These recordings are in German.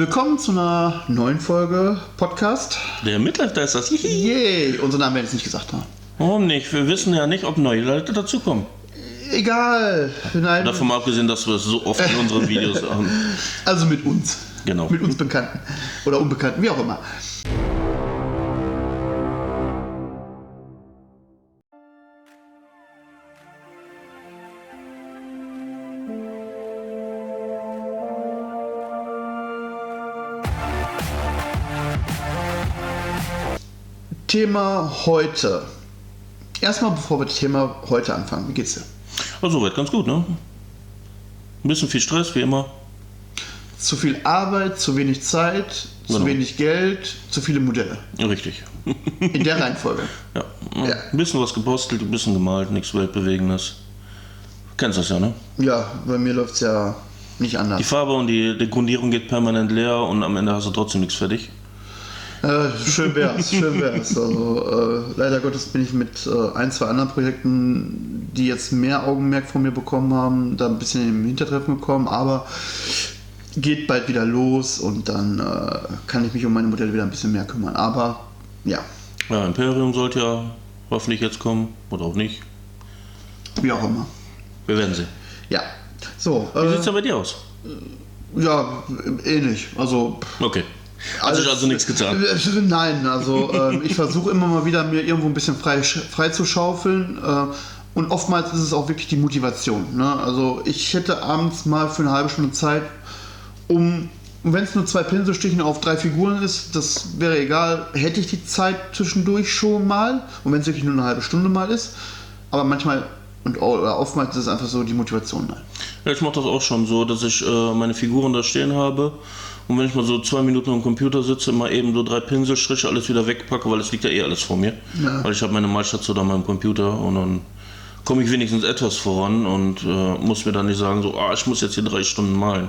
Willkommen zu einer neuen Folge Podcast. Der Midlife ist das. Yay! Unseren Namen werden jetzt nicht gesagt haben. Warum nicht? Wir wissen ja nicht, ob neue Leute dazukommen. Egal. Nein. Davon mal abgesehen, dass wir es so oft in unseren Videos haben. Also mit uns. Genau. Mit uns Bekannten. Oder Unbekannten, wie auch immer. Thema heute. Erstmal, bevor wir das Thema heute anfangen, wie geht's dir? Also soweit ganz gut, ne? Ein bisschen viel Stress, wie immer. Zu viel Arbeit, zu wenig Zeit, zu Genau. wenig Geld, zu viele Modelle. Richtig. In der Reihenfolge. Ja. Ja. Ein bisschen was gebastelt, ein bisschen gemalt, nichts Weltbewegendes. Kennst das ja, ne? Ja, bei mir läuft's ja nicht Die anders. Farbe und die, die Grundierung geht permanent leer und am Ende hast du trotzdem nichts fertig. Äh, schön wär's, schön wär's. Also, äh, leider Gottes bin ich mit äh, ein, zwei anderen Projekten, die jetzt mehr Augenmerk von mir bekommen haben, da ein bisschen im Hintertreffen gekommen, aber geht bald wieder los und dann äh, kann ich mich um meine Modelle wieder ein bisschen mehr kümmern. Aber ja, Ja, Imperium sollte ja hoffentlich jetzt kommen oder auch nicht. wie auch immer. Wir werden sehen. Ja, so. Wie Äh, sieht's denn bei dir aus? ja, ähnlich. Also Okay. Hat sich also nichts getan. Äh, Nein, also ähm, ich versuche immer mal wieder mir irgendwo ein bisschen frei, frei zu schaufeln. Äh, und oftmals ist es auch wirklich die Motivation. Ne? Also ich hätte abends mal für eine halbe Stunde Zeit, um, wenn es nur zwei Pinselstichen auf drei Figuren ist, das wäre egal, hätte ich die Zeit zwischendurch schon mal. Und wenn es wirklich nur eine halbe Stunde mal ist. Aber manchmal und oder oftmals ist es einfach so die Motivation. Nein. Ja, ich mache das auch schon so, dass ich äh, meine Figuren da stehen habe und wenn ich mal so zwei Minuten am Computer sitze, mal eben so drei Pinselstriche alles wieder wegpacke, weil es liegt ja eh alles vor mir. Ja. Weil ich habe meine Malstation an meinem Computer und dann komme ich wenigstens etwas voran und äh, muss mir dann nicht sagen, so, ah, ich muss jetzt hier drei Stunden malen.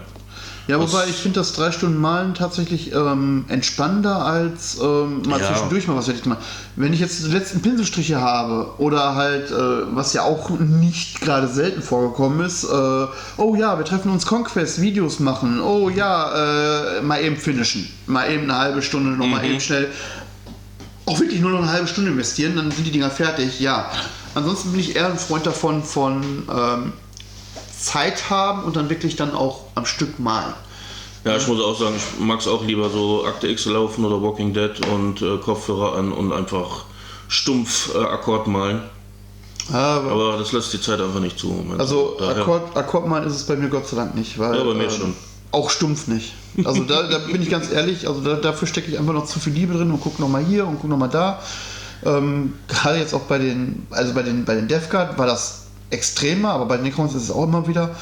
Ja, wobei ich finde das drei Stunden Malen tatsächlich ähm, entspannender als ähm, mal Ja. zwischendurch mal was fertig zu machen. Wenn ich jetzt die letzten Pinselstriche habe oder halt, äh, was ja auch nicht gerade selten vorgekommen ist, äh, oh ja, wir treffen uns Conquest, Videos machen, oh ja, äh, mal eben finishen, mal eben eine halbe Stunde noch mal eben schnell, auch wirklich nur noch eine halbe Stunde investieren, dann sind die Dinger fertig, ja. Ansonsten bin ich eher ein Freund davon, von ähm, Zeit haben und dann wirklich dann auch am Stück malen. Ja, ich muss auch sagen, ich mag es auch lieber so Akte X laufen oder Walking Dead und äh, Kopfhörer an und einfach stumpf äh, Akkord malen. Aber, Aber das lässt die Zeit einfach nicht zu. also Daher- Akkord, Akkordmalen ist es bei mir Gott sei Dank nicht, weil Ja, bei mir ähm, schon. auch stumpf nicht. Also da, da bin ich ganz ehrlich, also da, dafür stecke ich einfach noch zu viel Liebe drin und gucke noch mal hier und gucke noch mal da. Ähm, gerade jetzt auch bei den, also bei den, bei den Death Guard war das extremer, aber bei den Necrons ist es auch immer wieder.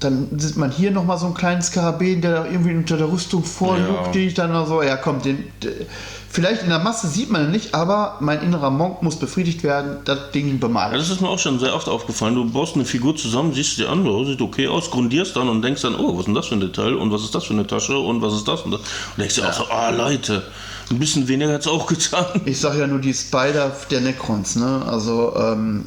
Dann sieht man hier noch mal so einen kleinen Skarabäen, der da irgendwie unter der Rüstung vorlugt, Ja. den ich dann so, ja komm, den, d- vielleicht in der Masse sieht man ihn nicht, aber mein innerer Monk muss befriedigt werden, das Ding Ja, bemalt. das ist mir auch schon sehr oft aufgefallen. Du baust eine Figur zusammen, siehst sie an, sieht okay aus, grundierst dann und denkst dann, oh, was ist denn das für ein Detail und was ist das für eine Tasche und was ist das und das. Und denkst dir auch so, ah, Leute, ein bisschen weniger hat es auch getan. Ich sag ja nur die Spider der Necrons, ne? Also, ähm,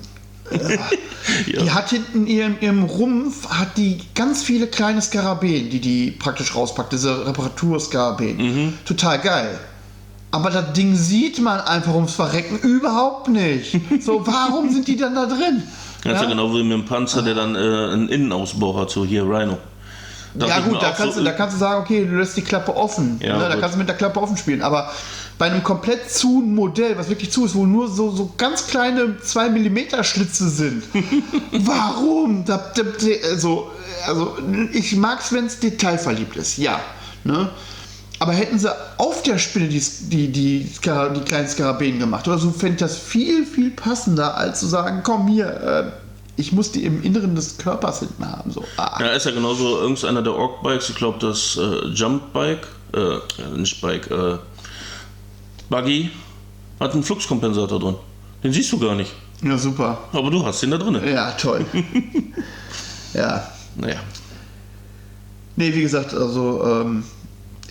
Ja. die hat hinten in ihrem, Rumpf hat die ganz viele kleine Skarabäen, die die praktisch rauspackt, diese Reparaturskarabäen. Mhm. Total geil. Aber das Ding sieht man einfach ums Verrecken überhaupt nicht. So, warum sind die dann da drin? Das ist ja genau wie mit dem Panzer, der dann äh, einen Innenausbau hat, so hier Rhino. Dachte Ja gut, da kannst, so, du, da kannst du sagen, okay, du lässt die Klappe offen. Ja, ne? Da kannst du mit der Klappe offen spielen. Aber bei einem komplett zu Modell, was wirklich zu ist, wo nur so, so ganz kleine 2 mm Schlitze sind. Warum? Da, da, da, also, also ich mag es, wenn es detailverliebt ist, ja. Ne? Aber hätten sie auf der Spinne die, die, die, Skara- die kleinen Skarabäen gemacht oder so, fände ich das viel, viel passender, als zu sagen, komm hier, äh, ich muss die im Inneren des Körpers hinten haben. So, ah. Ja, ist ja genauso irgendeiner der Orc-Bikes, ich glaube das äh, Jump-Bike, äh, nicht Bike, äh, Buggy, hat einen Fluxkompensator drin. Den siehst du gar nicht. Ja, super. Aber du hast den da drin. Ja, toll. ja. Naja. Nee, wie gesagt, also ähm,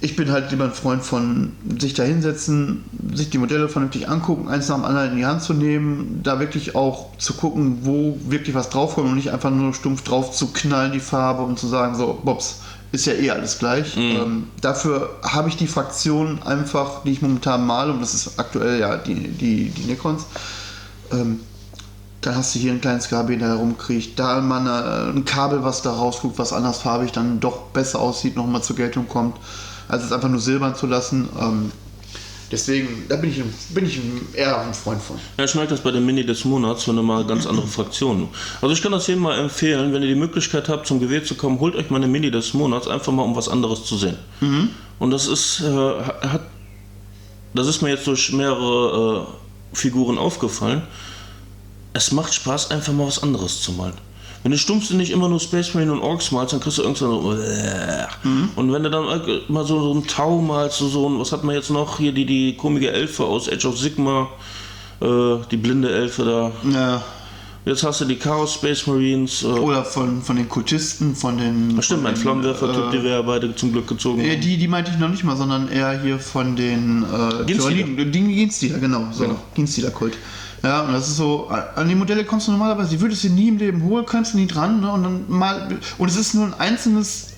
ich bin halt lieber ein Freund von sich da hinsetzen, sich die Modelle vernünftig angucken, eins nach dem anderen in die Hand zu nehmen, da wirklich auch zu gucken, wo wirklich was draufkommt und nicht einfach nur stumpf drauf zu knallen, die Farbe und zu sagen, so, Bobs, ist ja eh alles gleich. Ähm, dafür habe ich die Fraktion einfach, die ich momentan male, und das ist aktuell ja die, die, die Necrons. Ähm, dann hast du hier ein kleines KB, der herumkriegt, da mal eine, ein Kabel, was da rausguckt, was andersfarbig dann doch besser aussieht, nochmal zur Geltung kommt, als es einfach nur silbern zu lassen. Ähm, deswegen, da bin ich, bin ich eher ein Freund von. Ja, ich merke das bei der Mini des Monats, wenn du mal ganz andere Fraktionen. Also ich kann das jedem mal empfehlen, wenn ihr die Möglichkeit habt, zum Gewähl zu kommen, holt euch mal eine Mini des Monats, einfach mal um was anderes zu sehen. Und das ist, äh, hat, das ist mir jetzt durch mehrere äh, Figuren aufgefallen. Es macht Spaß, einfach mal was anderes zu malen. Wenn du stumpfst nicht immer nur Space Marine und Orks malst, dann kriegst du irgendwann so. äh. Und wenn du dann mal so, so einen Tau malst, so, so ein, was hat man jetzt noch? Hier die, die komische Elfe aus Age of Sigma, äh, die blinde Elfe da. Ja. Jetzt hast du die Chaos Space Marines. Äh, Oder von, von den Kultisten, von den. stimmt, von mein den, Flammenwerfer-Typ, äh, die wir ja beide zum Glück gezogen haben. die, die meinte ich noch nicht mal, sondern eher hier von den äh, Genstealer. Tyranniden- die Genstealer, genau. So, Genau. Genstealer-Kult. Ja, und das ist so, an die Modelle kommst du normalerweise, die würdest du nie im Leben holen, kannst du nie dran, ne? Und dann mal, und es ist nur ein einzelnes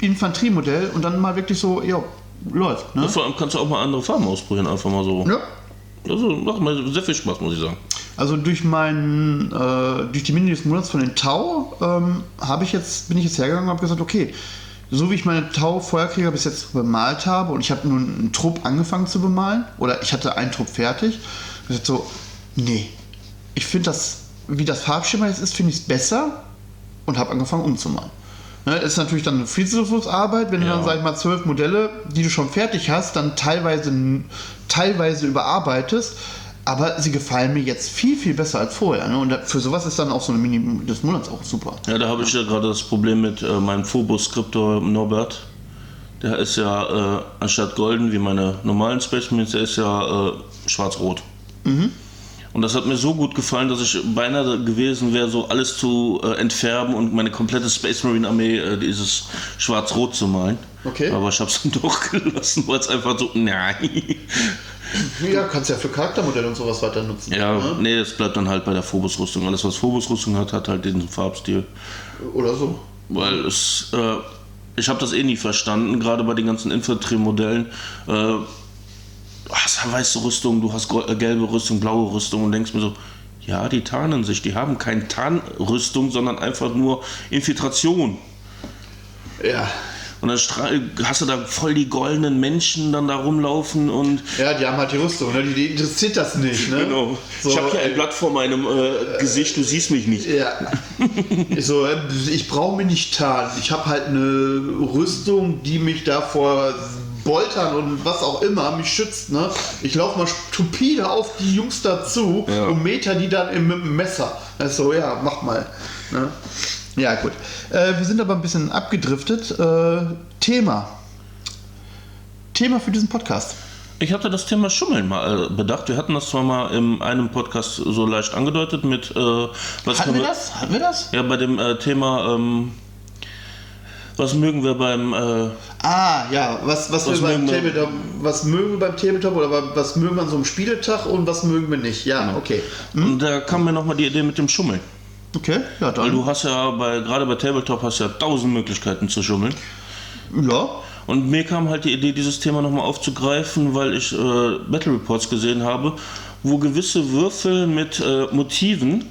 Infanteriemodell und dann mal wirklich so, ja, läuft, ne? Vor allem kannst du auch mal andere Farben ausprobieren, einfach mal so. Ja. Also macht mir sehr viel Spaß, muss ich sagen. Also durch meinen, äh, durch die Mini des Monats von den Tau ähm, habe ich jetzt, bin ich jetzt hergegangen und habe gesagt, okay, so wie ich meine Tau-Feuerkrieger bis jetzt bemalt habe und ich habe nun einen Trupp angefangen zu bemalen oder ich hatte einen Trupp fertig, ich hab so, nee, ich finde das, wie das Farbschema jetzt ist, finde ich es besser und habe angefangen umzumalen. Ne, ist natürlich dann eine Arbeit, wenn du Ja. dann, sag ich mal, zwölf Modelle, die du schon fertig hast, dann teilweise, teilweise überarbeitest. Aber sie gefallen mir jetzt viel, viel besser als vorher. Ne? Und für sowas ist dann auch so eine Mini des Monats auch super. Ja, da habe ich ja gerade das Problem mit äh, meinem Phobos-Skriptor Norbert. Der ist ja äh, anstatt golden wie meine normalen Space Marines, der ist ja äh, schwarz-rot. Und das hat mir so gut gefallen, dass ich beinahe gewesen wäre, so alles zu äh, entfärben und meine komplette Space Marine Armee äh, dieses schwarz-rot zu malen. Okay. Aber ich habe es dann doch gelassen, weil es einfach so, nein. Ja, kannst ja für Charaktermodelle und sowas weiter nutzen. Ja, ne? nee, das bleibt dann halt bei der Phobos-Rüstung. Alles, was Phobos-Rüstung hat, hat halt diesen Farbstil. Oder so. Weil es, äh, ich habe das eh nie verstanden, gerade bei den ganzen Infanteriemodellen. Äh, hast weiße Rüstung, du hast äh, gelbe Rüstung, blaue Rüstung und denkst mir so, ja, die tarnen sich. Die haben keine Tarnrüstung, sondern einfach nur Infiltration. Ja. Und dann hast du da voll die goldenen Menschen dann da rumlaufen und Ja, die haben halt die Rüstung, ne? die, die interessiert das nicht. Ne? genau. So, ich habe hier ein Blatt vor meinem äh, Gesicht, du siehst mich nicht. Ja. Ich so, äh, ich brauche mich nicht tarnen. Ich habe halt eine Rüstung, die mich davor Boltern und was auch immer mich schützt. Ne? Ich laufe mal stupide auf die Jungs dazu Ja. und meter die dann im, mit dem Messer. Also ja, mach mal. Ne? Ja, gut. Äh, wir sind aber ein bisschen abgedriftet. Äh, Thema. Thema für diesen Podcast. Ich hatte das Thema Schummeln mal äh, bedacht. Wir hatten das zwar mal in einem Podcast so leicht angedeutet mit. Äh, was Hatten wir das? Hatten wir das? Ja, bei dem äh, Thema. Ähm, was mögen wir beim. Äh, Ah, ja, was, was, Was wir beim mögen wir- Tabletop, was mögen wir beim Tabletop oder wa- was mögen wir an so einem Spieletag und was mögen wir nicht? Ja, okay. Und da kam mir nochmal die Idee mit dem Schummeln. Okay, ja, Weil dann. du hast ja bei gerade bei Tabletop hast du ja tausend Möglichkeiten zu schummeln. Ja, Und mir kam halt die Idee, dieses Thema nochmal aufzugreifen, weil ich äh, Battle Reports gesehen habe, wo gewisse Würfel mit äh, Motiven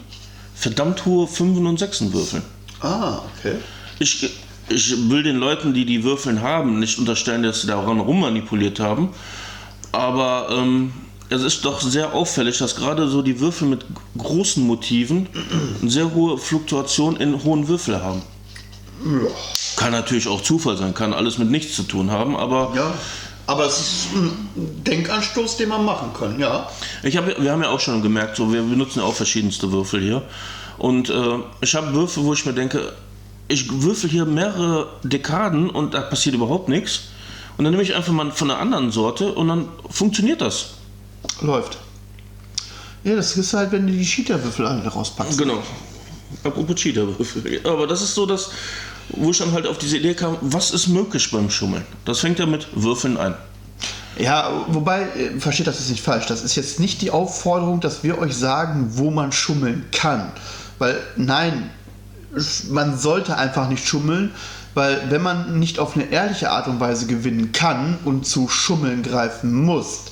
verdammt hohe Fünfen und Sechsen würfeln. ah, okay. Ich, ich will den Leuten, die die Würfeln haben, nicht unterstellen, dass sie daran rummanipuliert haben. Aber ähm, es ist doch sehr auffällig, dass gerade so die Würfel mit großen Motiven eine sehr hohe Fluktuation in hohen Würfel haben. Ja. Kann natürlich auch Zufall sein, kann alles mit nichts zu tun haben, aber ja. Aber es ist ein Denkanstoß, den man machen kann, ja. ich hab, wir haben ja auch schon gemerkt, so, wir benutzen ja auch verschiedenste Würfel hier. Und äh, ich habe Würfel, wo ich mir denke, ich würfel hier mehrere Dekaden und da passiert überhaupt nichts. Und dann nehme ich einfach mal von einer anderen Sorte und dann funktioniert das. Läuft. Ja, das ist halt, wenn du die Cheater-Würfel alle rauspackst. Genau. Apropos Cheater-Würfel. Aber das ist so das, wo ich dann halt auf diese Idee kam, was ist möglich beim Schummeln? Das fängt ja mit Würfeln ein. Ja, wobei, äh, versteht das jetzt nicht falsch. Das ist jetzt nicht die Aufforderung, dass wir euch sagen, wo man schummeln kann. Weil, nein, man sollte einfach nicht schummeln, weil wenn man nicht auf eine ehrliche Art und Weise gewinnen kann und zu Schummeln greifen muss,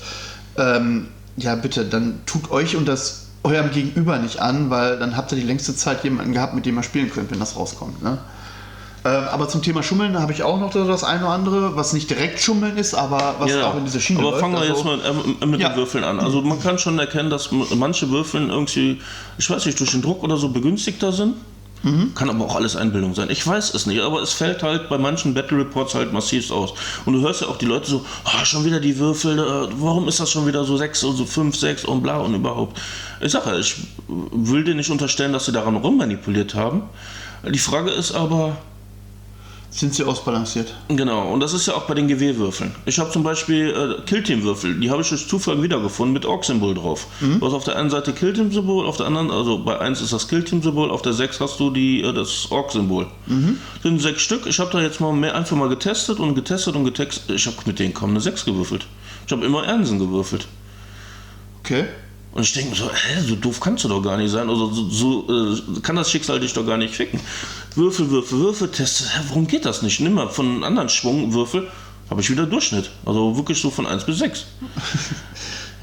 ähm, ja bitte, dann tut euch und das eurem Gegenüber nicht an, weil dann habt ihr die längste Zeit jemanden gehabt, mit dem ihr spielen könnt, wenn das rauskommt. Ne? Ähm, aber zum Thema Schummeln habe ich auch noch das eine oder andere, was nicht direkt Schummeln ist, aber was Ja, auch in dieser Schiene aber läuft. fangen wir Also- jetzt mal äh, mit Ja. den Würfeln an. Also man kann schon erkennen, dass manche Würfeln irgendwie, ich weiß nicht, durch den Druck oder so begünstigter sind. Mhm. Kann aber auch alles Einbildung sein. Ich weiß es nicht, aber es fällt halt bei manchen Battle Reports halt massiv aus. Und du hörst ja auch die Leute so, ah, schon wieder die Würfel, äh, warum ist das schon wieder so 6 und so 5, 6 und bla und überhaupt. Ich sage ich will dir nicht unterstellen, dass sie daran rummanipuliert haben. Die Frage ist aber, Sind sie ausbalanciert? Genau, und das ist ja auch bei den GW-Würfeln. Ich habe zum Beispiel äh, Killteam-Würfel, die habe ich durch Zufall wiedergefunden mit Org-Symbol drauf. Du hast auf der einen Seite Killteam-Symbol, auf der anderen, also bei 1 ist das Killteam-Symbol, auf der 6 hast du die, äh, das Org-Symbol. Sind sechs Stück. Ich habe da jetzt mal mehr einfach mal getestet und getestet und getestet. Ich habe mit denen kaum eine 6 gewürfelt. Ich habe immer Ernsen gewürfelt. Okay. Und ich denke mir so, hä, so doof kannst du doch gar nicht sein. Also so, so äh, kann das Schicksal dich doch gar nicht ficken. Würfel, Würfel, Würfel, Teste. Hä, warum geht das nicht? Nimm mal von einem anderen Schwung Würfel, habe ich wieder Durchschnitt. Also wirklich so von 1 bis 6.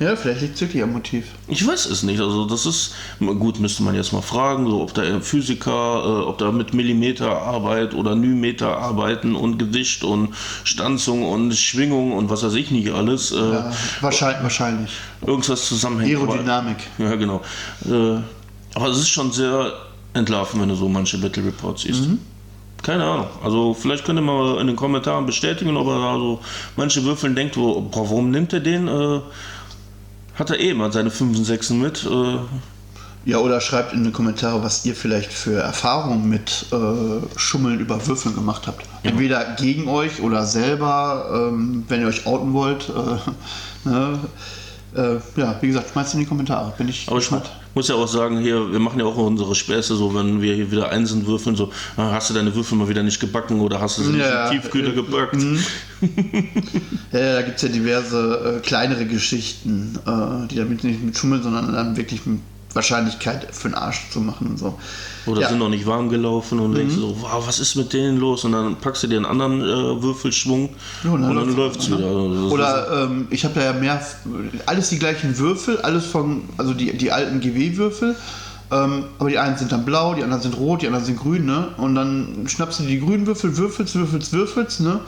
Ja, vielleicht liegt es wirklich am Motiv. Ich weiß es nicht. Also das ist gut, müsste man jetzt mal fragen, so ob da Physiker, äh, ob da mit Millimeterarbeit oder Nymeter arbeiten und Gewicht und Stanzung und Schwingung und was weiß ich nicht alles. Äh, Ja, wahrscheinlich. wahrscheinlich. Irgendwas zusammenhängt. Aber- Aerodynamik. Ja, genau. Äh, aber es ist schon sehr entlarven, wenn du so manche Battle Reports siehst. Keine Ahnung. Also vielleicht könnt ihr mal in den Kommentaren bestätigen, ob er da so manche Würfeln denkt, wo, boah, warum nimmt er den? Äh, hat er eh mal seine 5 und 6 mit. Äh, Ja, oder schreibt in die Kommentare, was ihr vielleicht für Erfahrungen mit äh, Schummeln über Würfeln gemacht habt. Entweder gegen euch oder selber, ähm, wenn ihr euch outen wollt. Äh, ne? Äh, ja, wie gesagt, schmeißt in die Kommentare. Bin ich aber ich mu- muss ja auch sagen, hier, wir machen ja auch unsere Späße, so wenn wir hier wieder Einsen würfeln, so, ah, hast du deine Würfel mal wieder nicht gebacken oder hast du sie Ja, nicht im Tiefkühler äh, gepackt? Ja, ja, da gibt es ja diverse äh, kleinere Geschichten, äh, die damit nicht mit Schummeln, sondern dann wirklich mit Wahrscheinlichkeit für den Arsch zu machen und so. Oder Ja. sind noch nicht warm gelaufen und Mhm. denkst so, wow, was ist mit denen los? Und dann packst du dir einen anderen äh, Würfelschwung Ja, und dann und dann läuft's läuft es wieder. Also Oder ähm, ich habe da ja mehr, alles die gleichen Würfel, alles von, also die, die alten GW-Würfel. Ähm, aber die einen sind dann blau, die anderen sind rot, die anderen sind grün, ne? Und dann schnappst du die grünen Würfel, würfelst, würfelst, würfelst, ne?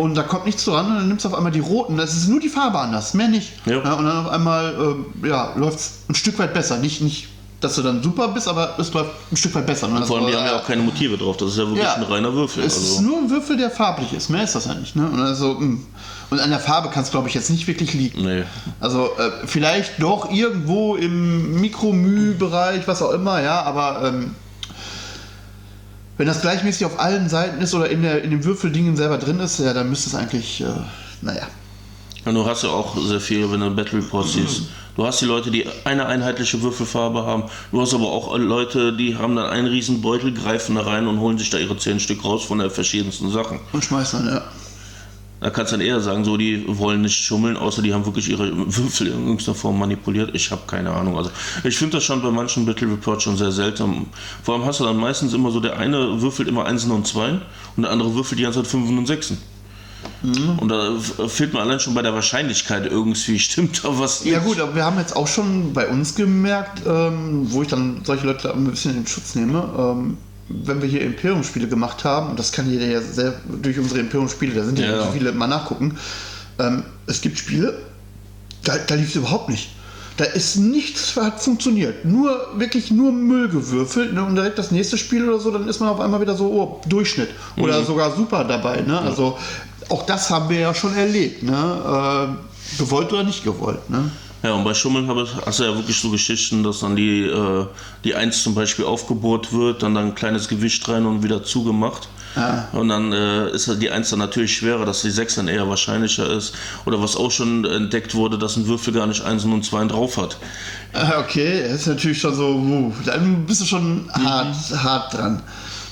Und da kommt nichts dran und dann nimmst du auf einmal die roten. Das ist nur die Farbe anders, mehr nicht. Ja. und dann auf einmal, ähm, ja, läuft es ein Stück weit besser. Nicht, nicht, dass du dann super bist, aber es läuft ein Stück weit besser. Und Vor allem, die ist, haben ja auch keine Motive drauf. Das ist ja wirklich Ja. ein reiner Würfel. es ist Also. nur ein Würfel, der farblich ist. Mehr ist das ja nicht. Ne? Und, also, mh. und an der Farbe kann es, glaube ich, jetzt nicht wirklich liegen. Nee. Also äh, vielleicht doch irgendwo im Mikromü-Bereich, was auch immer, ja, aber ähm, wenn das gleichmäßig auf allen Seiten ist oder in, der, in den Würfeldingen selber drin ist, ja, dann müsste es eigentlich, äh, naja. Und du hast ja auch sehr viel, wenn du Battle Reports siehst. Du hast die Leute, die eine einheitliche Würfelfarbe haben. Du hast aber auch Leute, die haben dann einen riesen Beutel, greifen da rein und holen sich da ihre zehn Stück raus von der verschiedensten Sachen. Und schmeißen dann, ja. Da kannst du dann eher sagen, so, die wollen nicht schummeln, außer die haben wirklich ihre Würfel in irgendeiner Form manipuliert. Ich habe keine Ahnung. Also ich finde das schon bei manchen Battle Reports schon sehr seltsam. Vor allem hast du dann meistens immer so, der eine würfelt immer Einsen und Zweien und der andere würfelt die ganze Zeit Fünfen und Sechsen. Und da fehlt mir allein schon bei der Wahrscheinlichkeit irgendwie, stimmt da was Ja nicht? gut, aber wir haben jetzt auch schon bei uns gemerkt, ähm, wo ich dann solche Leute ein bisschen in Schutz nehme, ähm, wenn wir hier Imperium-Spiele gemacht haben, und das kann jeder ja sehr durch unsere Imperium-Spiele, da sind ja, Ja, so viele, mal nachgucken, ähm, es gibt Spiele, da, da lief es überhaupt nicht. Da ist nichts hat funktioniert. Nur, wirklich nur Müll gewürfelt. Ne? Und direkt das nächste Spiel oder so, dann ist man auf einmal wieder so, oh, Durchschnitt. Oder sogar super dabei. Ne? Also auch das haben wir ja schon erlebt. Ne? Äh, gewollt oder nicht gewollt. Ne? Ja, und bei Schummeln habe, hast du ja wirklich so Geschichten, dass dann die, äh, die Eins zum Beispiel aufgebohrt wird, dann da ein kleines Gewicht rein und wieder zugemacht. Ah. Und dann äh, ist halt die Eins dann natürlich schwerer, dass die Sechs dann eher wahrscheinlicher ist. Oder was auch schon entdeckt wurde, dass ein Würfel gar nicht Einsen und Zweien drauf hat. Ah, Okay, das ist natürlich schon so, uh, dann bist du schon hart, hart dran.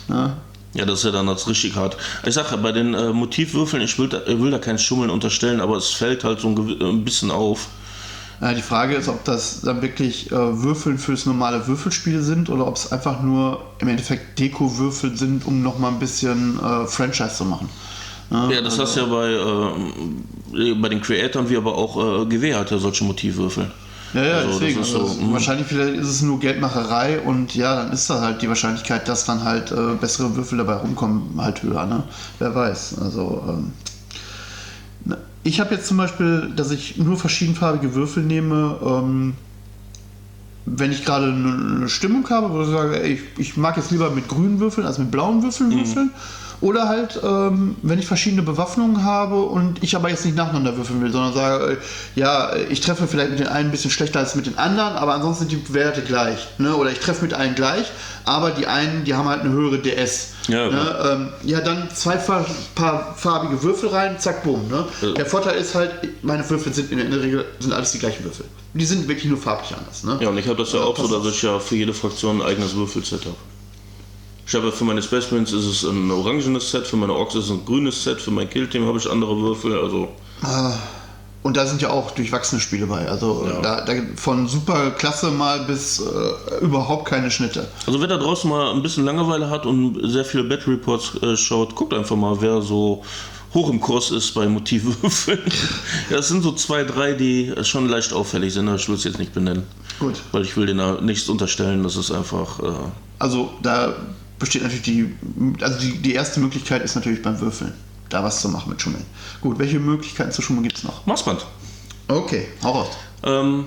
Ne? Ja, das ist ja dann das richtig hart. Ich sage, bei den äh, Motivwürfeln, ich will, da, will da kein Schummeln unterstellen, aber es fällt halt so ein, gewi- ein bisschen auf. Ja, die Frage ist, ob das dann wirklich äh, Würfeln fürs normale Würfelspiel sind oder ob es einfach nur im Endeffekt Deko-Würfel sind, um nochmal ein bisschen äh, Franchise zu machen. Ja, das hast du ja bei, äh, bei den Creatoren, wie aber auch äh, GW ja solche Motivwürfel. Ja, ja, Also, deswegen. ist Also, so, mm. wahrscheinlich vielleicht ist es nur Geldmacherei und ja, dann ist da halt die Wahrscheinlichkeit, dass dann halt äh, bessere Würfel dabei rumkommen, halt höher, ne? Wer weiß. Also, ähm, ich habe jetzt zum Beispiel, dass ich nur verschiedenfarbige Würfel nehme, ähm, wenn ich gerade eine Stimmung habe, wo ich sage, ich, ich mag jetzt lieber mit grünen Würfeln als mit blauen Würfeln würfeln. Oder halt, ähm, wenn ich verschiedene Bewaffnungen habe und ich aber jetzt nicht nacheinander würfeln will, sondern sage, äh, ja, ich treffe vielleicht mit den einen ein bisschen schlechter als mit den anderen, aber ansonsten sind die Werte gleich. Ne? Oder ich treffe mit allen gleich, aber die einen, die haben halt eine höhere DS. Ja, ne? ähm, ja dann zwei fa paar farbige Würfel rein, zack, bumm. Ne? Ja. Der Vorteil ist halt, meine Würfel sind in der Regel sind alles die gleichen Würfel. Die sind wirklich nur farblich anders. Ne? Ja, und ich habe das ja Ja, auch so, dass ich ja für jede Fraktion ein eigenes Würfelset habe. Ich habe für meine Space Marines ist es ein orangenes Set, für meine Orks ist es ein grünes Set, für mein Killteam habe ich andere Würfel, also Und da sind ja auch durchwachsene Spiele bei. Also Ja. da, da von super klasse mal bis äh, überhaupt keine Schnitte. Also wer da draußen mal ein bisschen Langeweile hat und sehr viele Battle Reports äh, schaut, guckt einfach mal, wer so hoch im Kurs ist bei Motivwürfeln. ja, es sind so zwei, drei, die schon leicht auffällig sind, aber ich will es jetzt nicht benennen. Gut. Weil ich will denen da nichts unterstellen, das ist einfach... Äh, Also da besteht natürlich die, also die, die erste Möglichkeit ist natürlich beim Würfeln. Da was zu machen mit Schummeln. Gut, welche Möglichkeiten zu schummeln gibt es noch? Maßband. Okay, hau raus. Ähm,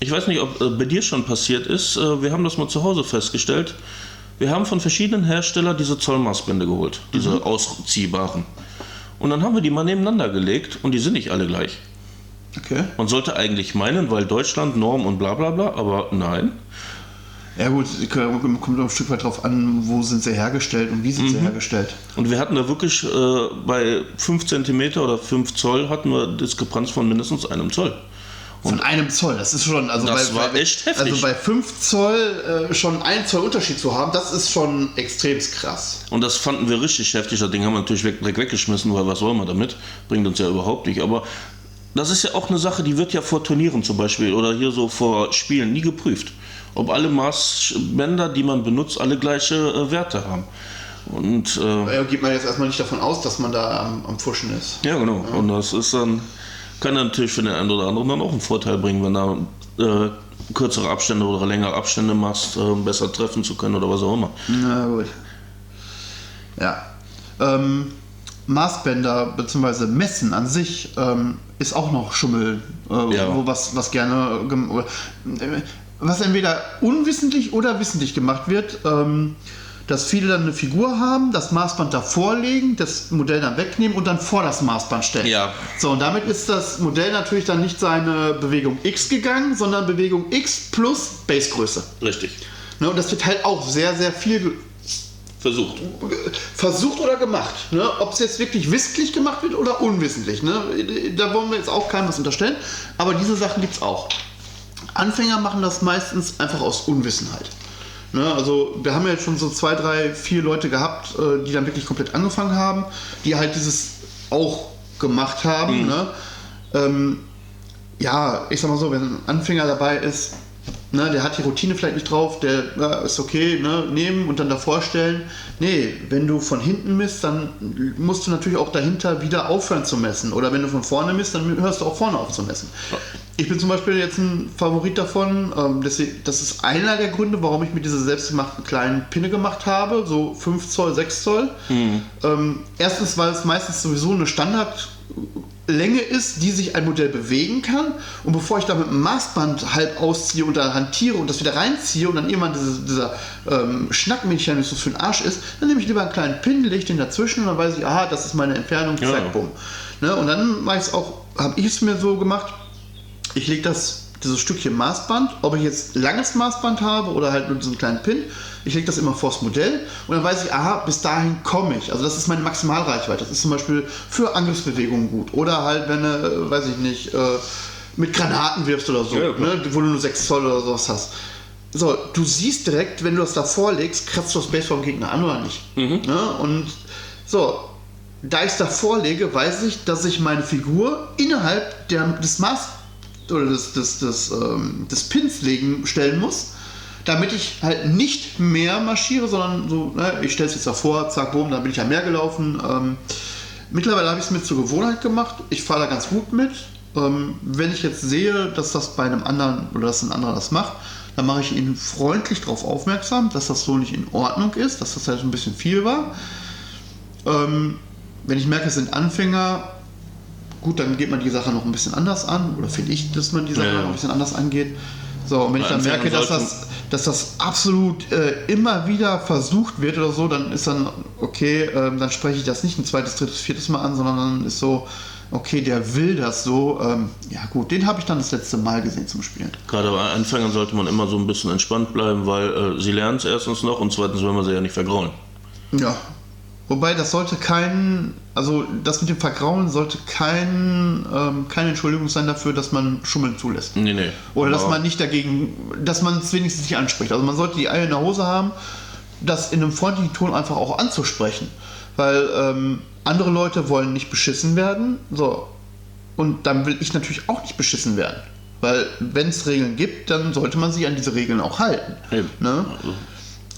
ich weiß nicht, ob äh, bei dir schon passiert ist. Äh, wir haben das mal zu Hause festgestellt. Wir haben von verschiedenen Herstellern diese Zollmaßbände geholt, diese ausziehbaren. Und dann haben wir die mal nebeneinander gelegt und die sind nicht alle gleich. Okay. Man sollte eigentlich meinen, weil Deutschland, Norm und bla bla bla, aber nein. Ja gut, kommt kommt ein Stück weit drauf an, wo sind sie hergestellt und wie sind sie hergestellt. Und wir hatten da wirklich äh, bei 5 cm oder 5 Zoll hatten wir Diskrepanz von mindestens einem Zoll. Von einem Zoll, das ist schon, also bei, bei. Also bei 5 Zoll äh, schon ein Zoll Unterschied zu haben, das ist schon extrem krass. Und das fanden wir richtig heftig. Das Ding haben wir natürlich weg, direkt weggeschmissen, weil was wollen wir damit? Bringt uns ja überhaupt nicht. Aber das ist ja auch eine Sache, die wird ja vor Turnieren zum Beispiel oder hier so vor Spielen nie geprüft. Ob alle Maßbänder, die man benutzt, alle gleiche äh, Werte haben. Und äh, Ja, geht man jetzt erstmal nicht davon aus, dass man da am, am Fuschen ist. ja, genau. Und das ist dann, kann natürlich für den einen oder anderen dann auch einen Vorteil bringen, wenn da äh, kürzere Abstände oder längere Abstände machst, äh, besser treffen zu können oder was auch immer. Na gut. Ja. Ähm, Maßbänder bzw. Messen an sich ähm, ist auch noch Schummel, äh, Ja. wo was, was gerne oder, äh, was entweder unwissentlich oder wissentlich gemacht wird, ähm, dass viele dann eine Figur haben, das Maßband davor legen, das Modell dann wegnehmen und dann vor das Maßband stellen. Ja. So, und damit ist das Modell natürlich dann nicht seine Bewegung X gegangen, sondern Bewegung X plus Basegröße. Richtig. Ne, und das wird halt auch sehr, sehr viel Versucht. versucht oder gemacht. Ne? Ob es jetzt wirklich wissentlich gemacht wird oder unwissentlich. Ne? Da wollen wir jetzt auch keinem was unterstellen. Aber diese Sachen gibt es auch. Anfänger machen das meistens einfach aus Unwissenheit. Ne? Also wir haben ja jetzt schon so zwei, drei, vier Leute gehabt, äh, die dann wirklich komplett angefangen haben, die halt dieses auch gemacht haben. Ne? Ähm, ja, ich sag mal so, wenn ein Anfänger dabei ist, ne, der hat die Routine vielleicht nicht drauf, der ja, ist okay, ne, nehmen und dann davor stellen. Nee, wenn du von hinten misst, dann musst du natürlich auch dahinter wieder aufhören zu messen. Oder wenn du von vorne misst, dann hörst du auch vorne auf zu messen. Ich bin zum Beispiel jetzt ein Favorit davon. Ähm, deswegen, das ist einer der Gründe, warum ich mir diese selbstgemachten kleinen Pinne gemacht habe, so 5 Zoll, 6 Zoll. Ähm, erstens, weil es meistens sowieso eine Standard Länge ist, die sich ein Modell bewegen kann. Und bevor ich da mit dem Maßband halb ausziehe und da hantiere und das wieder reinziehe und dann irgendwann diese, dieser ähm, Schnackmechanismus für den Arsch ist, dann nehme ich lieber einen kleinen Pin, lege den dazwischen und dann weiß ich, aha, das ist meine Entfernung, Ja. zack, bumm. Ne? Und dann es auch, habe ich es mir so gemacht, ich lege das dieses Stückchen Maßband, ob ich jetzt langes Maßband habe oder halt nur diesen kleinen Pin, ich lege das immer vors Modell und dann weiß ich, aha, bis dahin komme ich. Also das ist meine Maximalreichweite. Das ist zum Beispiel für Angriffsbewegungen gut. Oder halt, wenn du, äh, weiß ich nicht, äh, mit Granaten wirfst oder so, Ja, ne, wo du nur 6 Zoll oder sowas hast. So, du siehst direkt, wenn du das davor legst, kratzt du das Base vom Gegner an oder nicht. Ne? Und so, da ich es davor lege, weiß ich, dass ich meine Figur innerhalb der, des oder des, des, des, ähm, des Pins legen stellen muss, damit ich halt nicht mehr marschiere, sondern so, ne, ich stelle es jetzt davor, zack, boom, dann bin ich ja mehr gelaufen. Ähm, mittlerweile habe ich es mir zur Gewohnheit gemacht. Ich fahre da ganz gut mit. Ähm, wenn ich jetzt sehe, dass das bei einem anderen oder dass ein anderer das macht, dann mache ich ihn freundlich darauf aufmerksam, dass das so nicht in Ordnung ist, dass das halt ein bisschen viel war. Ähm, wenn ich merke, es sind Anfänger, gut, dann geht man die Sache noch ein bisschen anders an, oder finde ich, dass man die Sache Ja, ja. noch ein bisschen anders angeht. So, und wenn ich dann merke, dass das, dass das absolut äh, immer wieder versucht wird oder so, dann ist dann, okay, ähm, dann spreche ich das nicht ein zweites, drittes, viertes Mal an, sondern dann ist so, okay, der will das so. Ähm, ja gut, den habe ich dann das letzte Mal gesehen zum Spielen. Gerade bei Anfängern sollte man immer so ein bisschen entspannt bleiben, weil äh, sie lernen es erstens noch und zweitens wollen wir sie ja nicht vergraulen. Ja. Wobei das sollte kein, also das mit dem Vergrauen sollte kein, ähm, keine Entschuldigung sein dafür, dass man Schummeln zulässt. Nee, nee. Oder dass man nicht dagegen, dass man es wenigstens nicht anspricht. Also man sollte die Eier in der Hose haben, das in einem freundlichen Ton einfach auch anzusprechen. Weil ähm, andere Leute wollen nicht beschissen werden. So. Und dann will ich natürlich auch nicht beschissen werden. Weil wenn es Regeln gibt, dann sollte man sich an diese Regeln auch halten. Eben. Ne? Also,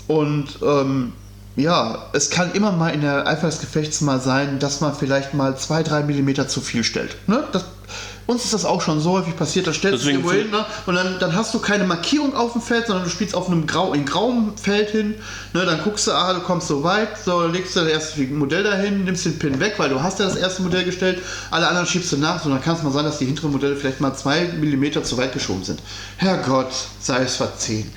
Und ähm, ja, es kann immer mal in der Eifer des Gefechts mal sein, dass man vielleicht mal zwei, drei Millimeter zu viel stellt. Ne? Das, uns ist das auch schon so häufig passiert, da stellst du Deswegen irgendwo hin ne? und dann, dann hast du keine Markierung auf dem Feld, sondern du spielst auf einem Grau, in grauem Feld hin. Ne? Dann guckst du, ah, du kommst so weit, so legst du das erste Modell dahin, nimmst den Pin weg, weil du hast ja das erste Modell gestellt, alle anderen schiebst du nach, so dann kann es mal sein, dass die hinteren Modelle vielleicht mal zwei Millimeter zu weit geschoben sind. Herrgott, sei es verziehen.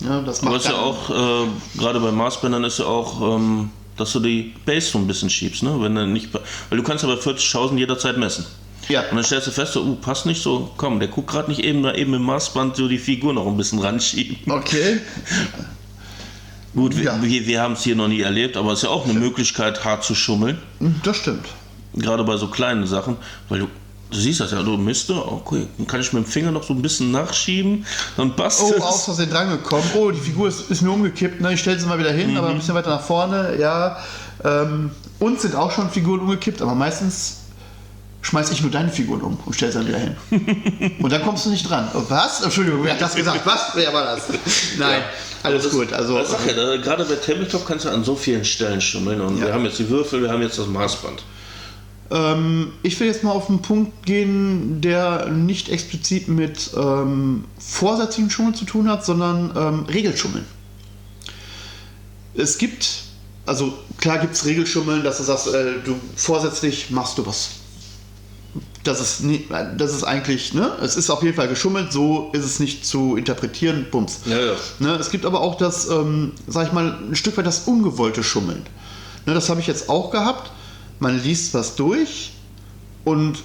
Ja, das Aber macht ist ja auch, äh, gerade bei Maßbändern ist ja auch, ähm, dass du die Base so ein bisschen schiebst, ne? Wenn du nicht, weil du kannst ja bei 40.000 jederzeit messen. Ja. Und dann stellst du fest, so, uh, passt nicht so, komm, der guckt gerade nicht eben da eben im Maßband so die Figur noch ein bisschen ranschieben. Okay. Gut, wir, Ja. wir, wir haben es hier noch nie erlebt, aber es ist ja auch eine Möglichkeit, hart zu schummeln. Das stimmt. Gerade bei so kleinen Sachen, weil du, du siehst das ja, du misst, okay, dann kann ich mit dem Finger noch so ein bisschen nachschieben, dann passt Oh, es. aus Versehen drangekommen. Oh, die Figur ist, ist mir umgekippt. Ne? Ich stelle sie mal wieder hin, aber ein bisschen weiter nach vorne. Ja, ähm, uns sind auch schon Figuren umgekippt, aber meistens schmeiß ich nur deine Figuren um und stelle sie dann wieder hin. und dann kommst du nicht dran. Oh, Was? Entschuldigung, wer hat das gesagt? Was? Wer war das? Nein, alles Das- gut. Also, das ich ja, gerade bei Tabletop kannst du an so vielen Stellen schummeln. Und Ja. wir haben jetzt die Würfel, wir haben jetzt das Maßband. Ähm, ich will jetzt mal auf einen Punkt gehen, der nicht explizit mit ähm, vorsätzlichen Schummeln zu tun hat, sondern ähm, Regelschummeln. Es gibt, also klar gibt es Regelschummeln, dass du sagst, äh, du vorsätzlich machst du was. Das ist, nie, das ist eigentlich, ne? Es ist auf jeden Fall geschummelt, so ist es nicht zu interpretieren, bums. Ja, ja. Ne, es gibt aber auch das, ähm, sag ich mal, ein Stück weit das ungewollte Schummeln. Ne, das habe ich jetzt auch gehabt. Man liest was durch und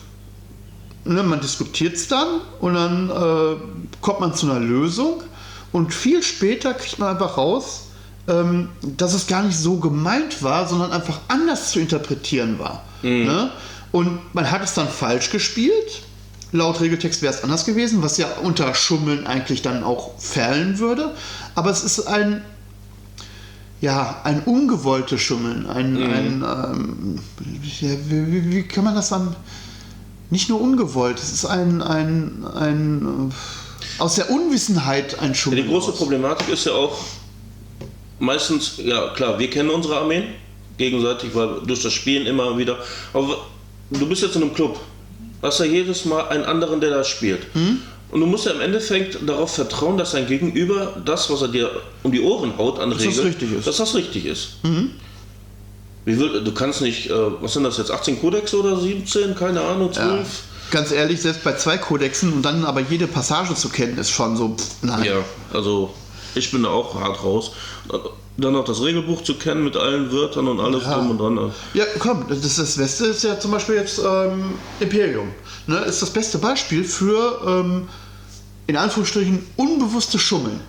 ne, man diskutiert es dann und dann äh, kommt man zu einer Lösung und viel später kriegt man einfach raus, ähm, dass es gar nicht so gemeint war, sondern einfach anders zu interpretieren war. Ne? Und man hat es dann falsch gespielt. Laut Regeltext wäre es anders gewesen, was ja unter Schummeln eigentlich dann auch fallen würde. Aber es ist ein, ja, ein ungewolltes Schummeln. Ein, ein ähm, ja, wie, wie- kann man das dann? Nicht nur ungewollt, es ist ein, ein, ein äh, aus der Unwissenheit ein Ja, Schummeln. die große raus. Problematik ist ja auch, meistens, ja klar, wir kennen unsere Armeen gegenseitig, weil durch das Spielen immer wieder. Aber du bist jetzt in einem Club, hast ja jedes Mal einen anderen, der da spielt. Hm? Und du musst ja im Endeffekt darauf vertrauen, dass dein Gegenüber das, was er dir um die Ohren haut an das Regeln, richtig ist. Mhm. dass das richtig ist. Wie will, du kannst nicht, äh, was sind das jetzt, 18 Kodex oder 17, keine Ahnung, 12? Ja. Ganz ehrlich, selbst bei zwei Kodexen und dann aber jede Passage zu kennen, ist schon so, pff, nein. Ja, also ich bin da auch hart raus. Dann noch das Regelbuch zu kennen mit allen Wörtern und alles Ja. drum und dran. Ja, komm, das, ist das Beste ist ja zum Beispiel jetzt ähm, Imperium. Ne, ist das beste Beispiel für, ähm, in Anführungsstrichen, unbewusste Schummeln.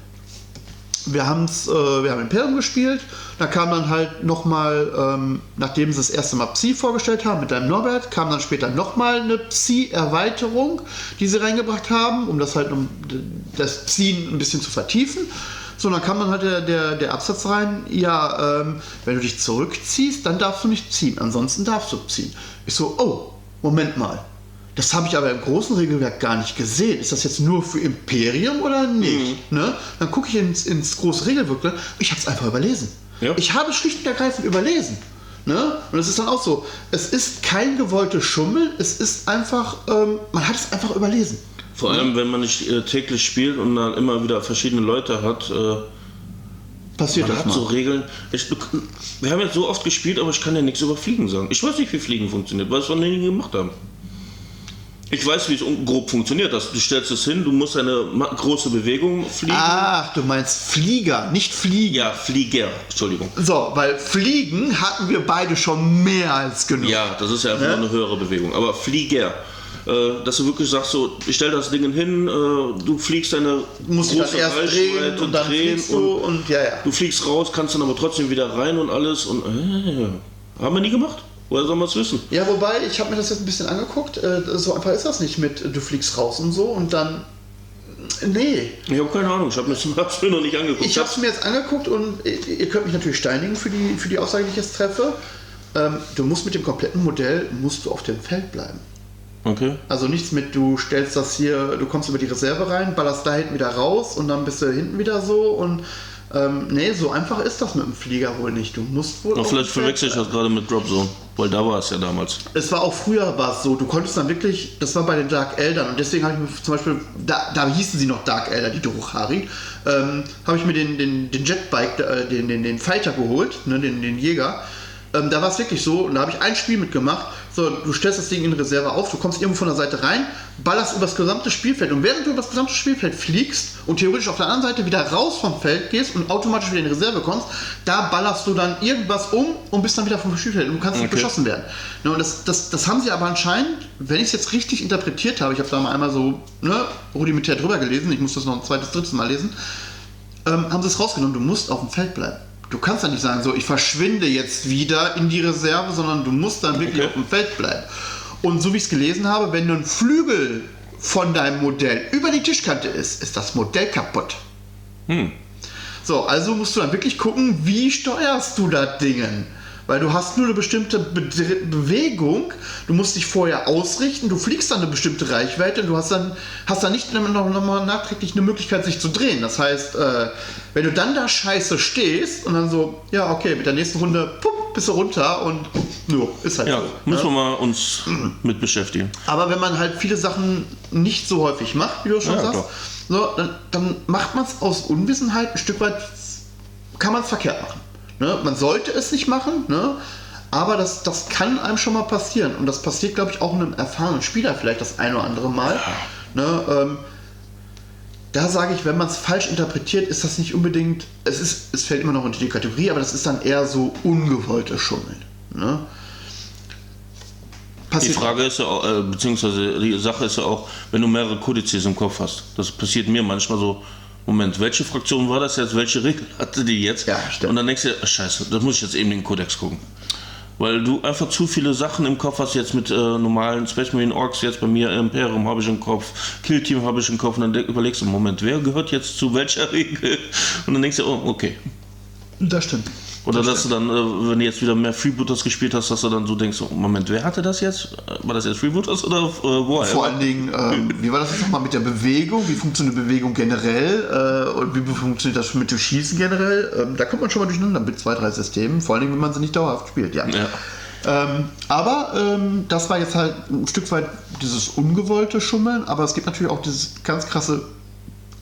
Wir, haben's, äh, wir haben Imperium gespielt, da kam dann halt nochmal, ähm, nachdem sie das erste Mal Psi vorgestellt haben mit deinem Norbert, kam dann später nochmal eine Psi-Erweiterung, die sie reingebracht haben, um das halt um das Psi ein bisschen zu vertiefen. So, dann kam dann halt der, der, der Absatz rein, ja, ähm, wenn du dich zurückziehst, dann darfst du nicht ziehen, ansonsten darfst du ziehen. Ich so, oh, Moment mal. Das habe ich aber im großen Regelwerk gar nicht gesehen. Ist das jetzt nur für Imperium oder nicht? Ne? Dann gucke ich ins, ins große Regelwerk. Ich habe es einfach überlesen. Ja. Ich habe es schlicht und ergreifend überlesen. Ne? Und es ist dann auch so, es ist kein gewolltes Schummeln, es ist einfach, ähm, man hat es einfach überlesen. Vor allem, wenn man nicht äh, täglich spielt und dann immer wieder verschiedene Leute hat. Äh, Passiert man das hat mal. so Regeln. Ich, wir haben jetzt so oft gespielt, aber ich kann ja nichts über Fliegen sagen. Ich weiß nicht, wie Fliegen funktioniert, weil es noch nie gemacht haben. Ich weiß, wie es grob funktioniert. Das, du stellst es hin, du musst eine große Bewegung fliegen. Ach, du meinst Flieger, nicht Fliegen. Ja, Flieger, Entschuldigung. So, weil Fliegen hatten wir beide schon mehr als genug. Ja, das ist ja einfach Ne? nur eine höhere Bewegung. Aber Flieger, äh, dass du wirklich sagst, so, ich stell das Ding hin, äh, du fliegst deine musst dann erst drehen Reichweite und dann drehen du und, ja, ja. du fliegst raus, kannst dann aber trotzdem wieder rein und alles. Und äh, haben wir nie gemacht. Woher soll man es wissen? Ja, wobei, ich habe mir das jetzt ein bisschen angeguckt. Äh, so einfach ist das nicht mit, du fliegst raus und so und dann. Nee. Ich habe keine Ahnung, ich habe mir das mir noch nicht angeguckt. Ich habe es mir jetzt angeguckt und ihr ihr könnt mich natürlich steinigen für die, für die Aussage, die ich jetzt treffe. Ähm, du musst mit dem kompletten Modell musst du auf dem Feld bleiben. Okay. Also nichts mit, du stellst das hier, du kommst über die Reserve rein, ballerst da hinten wieder raus und dann bist du hinten wieder so und ähm, nee, so einfach ist das mit dem Flieger wohl nicht. Du musst wohl. Auf vielleicht verwechsel ich das gerade mit Drop Zone, weil da war es ja damals. Es war auch früher war es so, du konntest dann wirklich, das war bei den Dark Eldern und deswegen habe ich mir zum Beispiel, da, da hießen sie noch Dark Elder, die Doruchari, ähm, habe ich mir den, den, den Jetbike, äh, den, den, den Fighter geholt, ne, den, den Jäger. Ähm, da war es wirklich so und da habe ich ein Spiel mitgemacht. So, du stellst das Ding in Reserve auf, du kommst irgendwo von der Seite rein, ballerst über das gesamte Spielfeld und während du über das gesamte Spielfeld fliegst und theoretisch auf der anderen Seite wieder raus vom Feld gehst und automatisch wieder in Reserve kommst, da ballerst du dann irgendwas um und bist dann wieder vom Spielfeld und du kannst nicht Okay. beschossen werden. Ne, und das, das, das haben sie aber anscheinend, wenn ich es jetzt richtig interpretiert habe, ich habe da mal einmal so ne, rudimentär drüber gelesen, ich muss das noch ein zweites, drittes Mal lesen, ähm, haben sie es rausgenommen, du musst auf dem Feld bleiben. Du kannst ja nicht sagen, so ich verschwinde jetzt wieder in die Reserve, sondern du musst dann wirklich Okay. auf dem Feld bleiben. Und so wie ich es gelesen habe, wenn ein Flügel von deinem Modell über die Tischkante ist, ist das Modell kaputt. Hm. So, also musst du dann wirklich gucken, wie steuerst du das Dingen? Weil du hast nur eine bestimmte Be Bewegung, du musst dich vorher ausrichten, du fliegst dann eine bestimmte Reichweite und du hast dann, hast dann nicht noch, noch mal nachträglich eine Möglichkeit, sich zu drehen. Das heißt, äh, wenn du dann da scheiße stehst und dann so, ja, okay, mit der nächsten Runde pup, bist du runter und jo, ist halt Ja, so. müssen ne? wir mal uns mit beschäftigen. Aber wenn man halt viele Sachen nicht so häufig macht, wie du schon Ja, sagst, so, dann, dann macht man es aus Unwissenheit ein Stück weit, kann man es verkehrt machen. Ne? Man sollte es nicht machen, ne? aber das, das kann einem schon mal passieren. Und das passiert, glaube ich, auch einem erfahrenen Spieler vielleicht das ein oder andere Mal. Ne? Ähm, da sage ich, wenn man es falsch interpretiert, ist das nicht unbedingt, es, ist, es fällt immer noch unter die Kategorie, aber das ist dann eher so ungewolltes Schummeln. Ne? Die Passiert Frage ist ja auch, äh, beziehungsweise die Sache ist ja auch, wenn du mehrere Kodizes im Kopf hast. Das passiert mir manchmal so. Moment, welche Fraktion war das jetzt? Welche Regel hatte die jetzt? Ja, stimmt. Und dann denkst du, dir, ah, scheiße, das muss ich jetzt eben in den Kodex gucken. Weil du einfach zu viele Sachen im Kopf hast, jetzt mit äh, normalen Space Marine Orks, jetzt bei mir Imperium habe ich im Kopf, Kill Team habe ich im Kopf und dann überlegst du, Moment, wer gehört jetzt zu welcher Regel? Und dann denkst du, oh, okay. Das stimmt. Oder dass du dann, äh, wenn du jetzt wieder mehr Freebooters gespielt hast, dass du dann so denkst, oh, Moment, wer hatte das jetzt? Äh, War das jetzt Freebooters oder äh, Warhammer? Vor allen Dingen, ähm, wie war das jetzt nochmal mit der Bewegung? Wie funktioniert Bewegung generell? Äh, und wie funktioniert das mit dem Schießen generell? Ähm, da kommt man schon mal durcheinander mit zwei, drei Systemen. Vor allen Dingen, wenn man sie nicht dauerhaft spielt, ja. Ja. Ähm, aber ähm, das war jetzt halt ein Stück weit dieses ungewollte Schummeln, aber es gibt natürlich auch dieses ganz krasse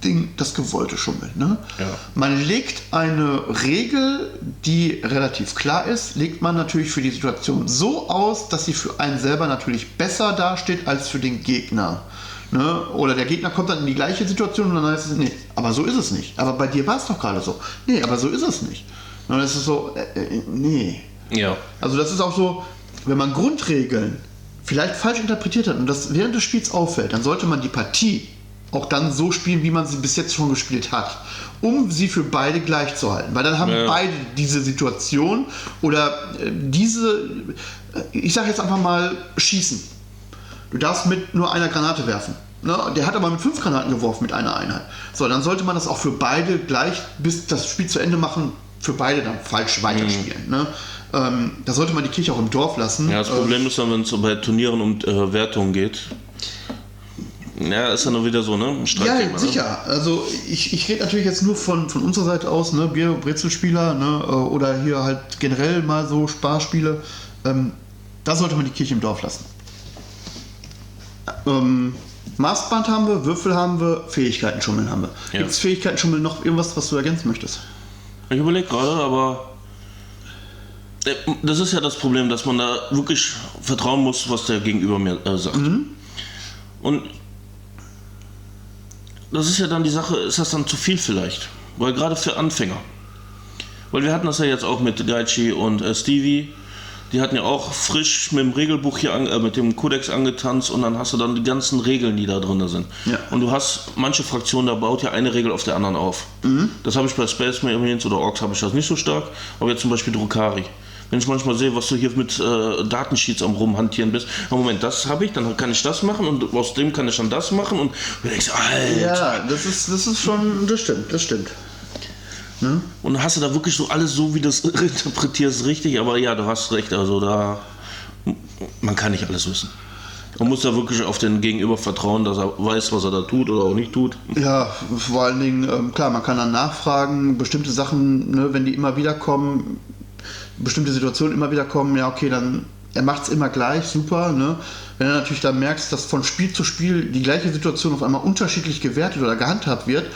Ding, das gewollte Schummeln. Ne? Ja. Man legt eine Regel, die relativ klar ist, legt man natürlich für die Situation so aus, dass sie für einen selber natürlich besser dasteht als für den Gegner. Ne? Oder der Gegner kommt dann in die gleiche Situation und dann heißt es, nee, aber so ist es nicht. Aber bei dir war es doch gerade so. Nee, aber so ist es nicht. Und dann ist es so, äh, äh, nee. Ja. Also das ist auch so, wenn man Grundregeln vielleicht falsch interpretiert hat und das während des Spiels auffällt, dann sollte man die Partie auch dann so spielen, wie man sie bis jetzt schon gespielt hat, um sie für beide gleich zu halten. Weil dann haben Ja. beide diese Situation oder äh, diese, äh, ich sage jetzt einfach mal, schießen. Du darfst mit nur einer Granate werfen. Ne? Der hat aber mit fünf Granaten geworfen mit einer Einheit. So, dann sollte man das auch für beide gleich bis das Spiel zu Ende machen für beide dann falsch weiterspielen. Ne? Ähm, da sollte man die Kirche auch im Dorf lassen. Ja, das Ähm, Problem ist dann, wenn es bei Turnieren um äh, Wertungen geht. Ja, ist ja nur wieder so, ne? Ein Ja, ne? sicher. Also ich, ich rede natürlich jetzt nur von, von unserer Seite aus, ne, Bier, Brezelspieler, ne, äh, oder hier halt generell mal so Sparspiele. Ähm, da sollte man die Kirche im Dorf lassen. Ähm, Maßband haben wir, Würfel haben wir, Fähigkeiten schummeln haben wir. Ja. Gibt es Fähigkeiten schummeln noch irgendwas, was du ergänzen möchtest? Ich überlege gerade, aber äh, das ist ja das Problem, dass man da wirklich vertrauen muss, was der Gegenüber mir äh, sagt. Und das ist ja dann die Sache, ist das dann zu viel vielleicht? Weil gerade für Anfänger. Weil wir hatten das ja jetzt auch mit Daichi und äh, Stevie. Die hatten ja auch frisch mit dem Regelbuch hier, an, äh, mit dem Kodex angetanzt und dann hast du dann die ganzen Regeln, die da drin sind. Ja. Und du hast manche Fraktionen, da baut ja eine Regel auf der anderen auf. Das habe ich bei Space Marines oder Orks habe ich das nicht so stark, aber jetzt zum Beispiel Drukari. Wenn ich manchmal sehe, was du hier mit äh, Datensheets am rumhantieren bist, na Moment, das habe ich, dann kann ich das machen und aus dem kann ich dann das machen und du denkst, Alter. Ja, das ist, das ist schon, das stimmt, das stimmt. Ne? Und hast du da wirklich so alles so, wie du es interpretierst, richtig, aber ja, du hast recht, also da, man kann nicht alles wissen. Man muss da wirklich auf den Gegenüber vertrauen, dass er weiß, was er da tut oder auch nicht tut. Ja, vor allen Dingen, ähm, klar, man kann dann nachfragen, bestimmte Sachen, ne, wenn die immer wieder kommen, bestimmte Situationen immer wieder kommen, ja, okay, dann, er macht es immer gleich, super, ne? Wenn du natürlich dann merkst, dass von Spiel zu Spiel die gleiche Situation auf einmal unterschiedlich gewertet oder gehandhabt wird,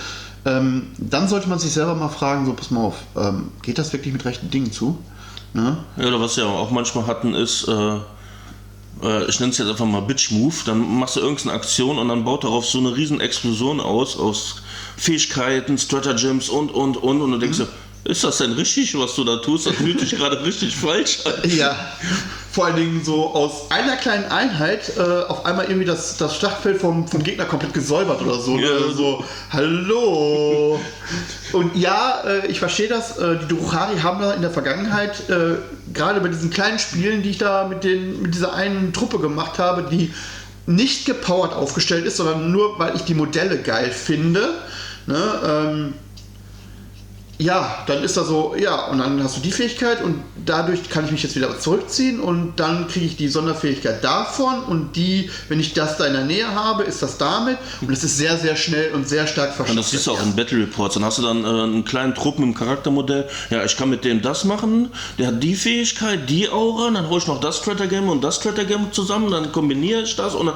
ähm, dann sollte man sich selber mal fragen, so, pass mal auf, ähm, geht das wirklich mit rechten Dingen zu? Ne? Ja, oder was wir auch manchmal hatten, ist, äh, äh, ich nenne es jetzt einfach mal Bitch Move, dann machst du irgendeine Aktion und dann baut darauf so eine riesen Explosion aus, aus Fähigkeiten, Stratagems und, und, und, und du denkst dir, ist das denn richtig, was du da tust? Das fühlt sich gerade richtig falsch an. Ja, vor allen Dingen so aus einer kleinen Einheit äh, auf einmal irgendwie das, das Schlachtfeld vom, vom Gegner komplett gesäubert oder so. Ja. Oder so, hallo. Und ja, äh, ich verstehe das. Äh, die Druchari haben da in der Vergangenheit, äh, gerade bei diesen kleinen Spielen, die ich da mit, den, mit dieser einen Truppe gemacht habe, die nicht gepowert aufgestellt ist, sondern nur, weil ich die Modelle geil finde. Ne, ähm, ja, dann ist da so, ja, und dann hast du die Fähigkeit und dadurch kann ich mich jetzt wieder zurückziehen und dann kriege ich die Sonderfähigkeit davon und die, wenn ich das da in der Nähe habe, ist das damit und es ist sehr, sehr schnell und sehr stark Und verschieden. das siehst du auch in Battle Reports. Dann hast du dann äh, einen kleinen Trupp mit dem Charaktermodell. Ja, ich kann mit dem das machen. Der hat die Fähigkeit, die Aura. Dann hole ich noch das Stratagem und das Stratagem zusammen. Dann kombiniere ich das und dann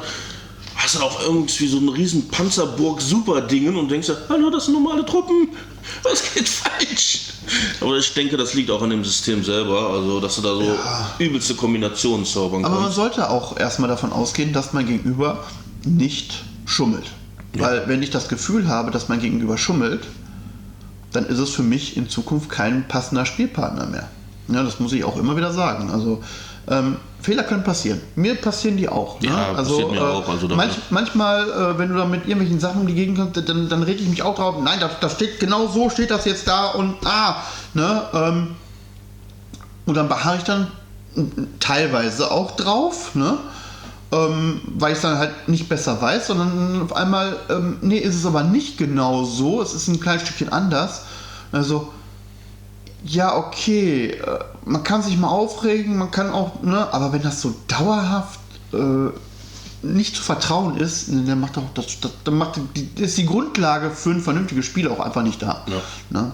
hast du auch irgendwie so einen riesen Panzerburg super Dingen und denkst dir, hallo, das sind normale Truppen. Was geht falsch? Aber ich denke, das liegt auch an dem System selber. Also, dass du da so übelste Kombinationen zaubern Aber man kannst. sollte auch erstmal davon ausgehen, dass mein Gegenüber nicht schummelt. Weil wenn ich das Gefühl habe, dass mein Gegenüber schummelt, dann ist es für mich in Zukunft kein passender Spielpartner mehr. Ja, das muss ich auch immer wieder sagen. Also ähm, Fehler können passieren. Mir passieren die auch. Ne? Ja, also, mir auch. Also manch, manchmal, äh, wenn du da mit irgendwelchen Sachen um die Gegend kommst, dann, dann rede ich mich auch drauf. Nein, das, das steht genau so, steht das jetzt da und ah, ne? Ähm, und dann beharre ich dann teilweise auch drauf, ne? Ähm, weil ich es dann halt nicht besser weiß, sondern auf einmal, ähm, nee, ist es aber nicht genau so, es ist ein kleines Stückchen anders. Also, ja, okay, äh, man kann sich mal aufregen, man kann auch, ne, aber wenn das so dauerhaft äh, nicht zu vertrauen ist, ne, dann macht auch das, das dann macht die, ist die Grundlage für ein vernünftiges Spiel auch einfach nicht da. Ja. Ne?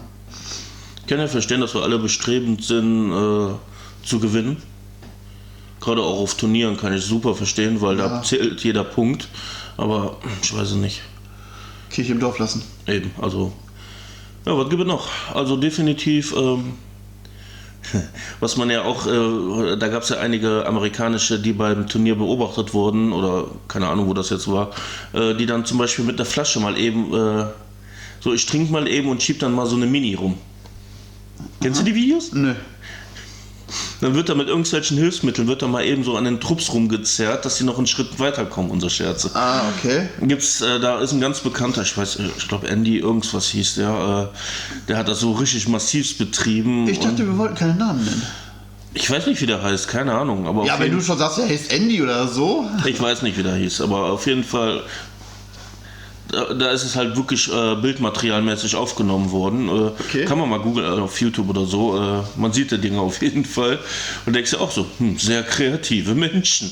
Ich kann ja verstehen, dass wir alle bestrebend sind, äh, zu gewinnen. Gerade auch auf Turnieren kann ich super verstehen, weil da Ja. zählt jeder Punkt. Aber ich weiß es nicht. Kirche im Dorf lassen. Eben, also. Ja, was gibt es noch? Also definitiv, ähm, was man ja auch, äh, da gab es ja einige amerikanische, die beim Turnier beobachtet wurden, oder keine Ahnung, wo das jetzt war, äh, die dann zum Beispiel mit der Flasche mal eben, äh, so ich trinke mal eben und schieb dann mal so eine Mini rum. Kennst du die Videos? Nö. Dann wird da mit irgendwelchen Hilfsmitteln, wird da mal eben so an den Trupps rumgezerrt, dass die noch einen Schritt weiterkommen, unsere Scherze. Ah, okay. Gibt's, äh, da ist ein ganz bekannter, ich weiß, äh, ich glaube Andy irgendwas hieß der, äh, der hat das so richtig massiv betrieben. Ich dachte, wir wollten keine Namen nennen. ich weiß nicht, wie der heißt, keine Ahnung. Aber Ja, wenn du schon sagst, er heißt Andy oder so. ich weiß nicht, wie der hieß, aber auf jeden Fall, da, ist es halt wirklich äh, bildmaterialmäßig aufgenommen worden. Äh, Okay. Kann man mal googeln äh, auf YouTube oder so. Äh, man sieht die Dinge auf jeden Fall. Und denkst ja auch so, hm, sehr kreative Menschen.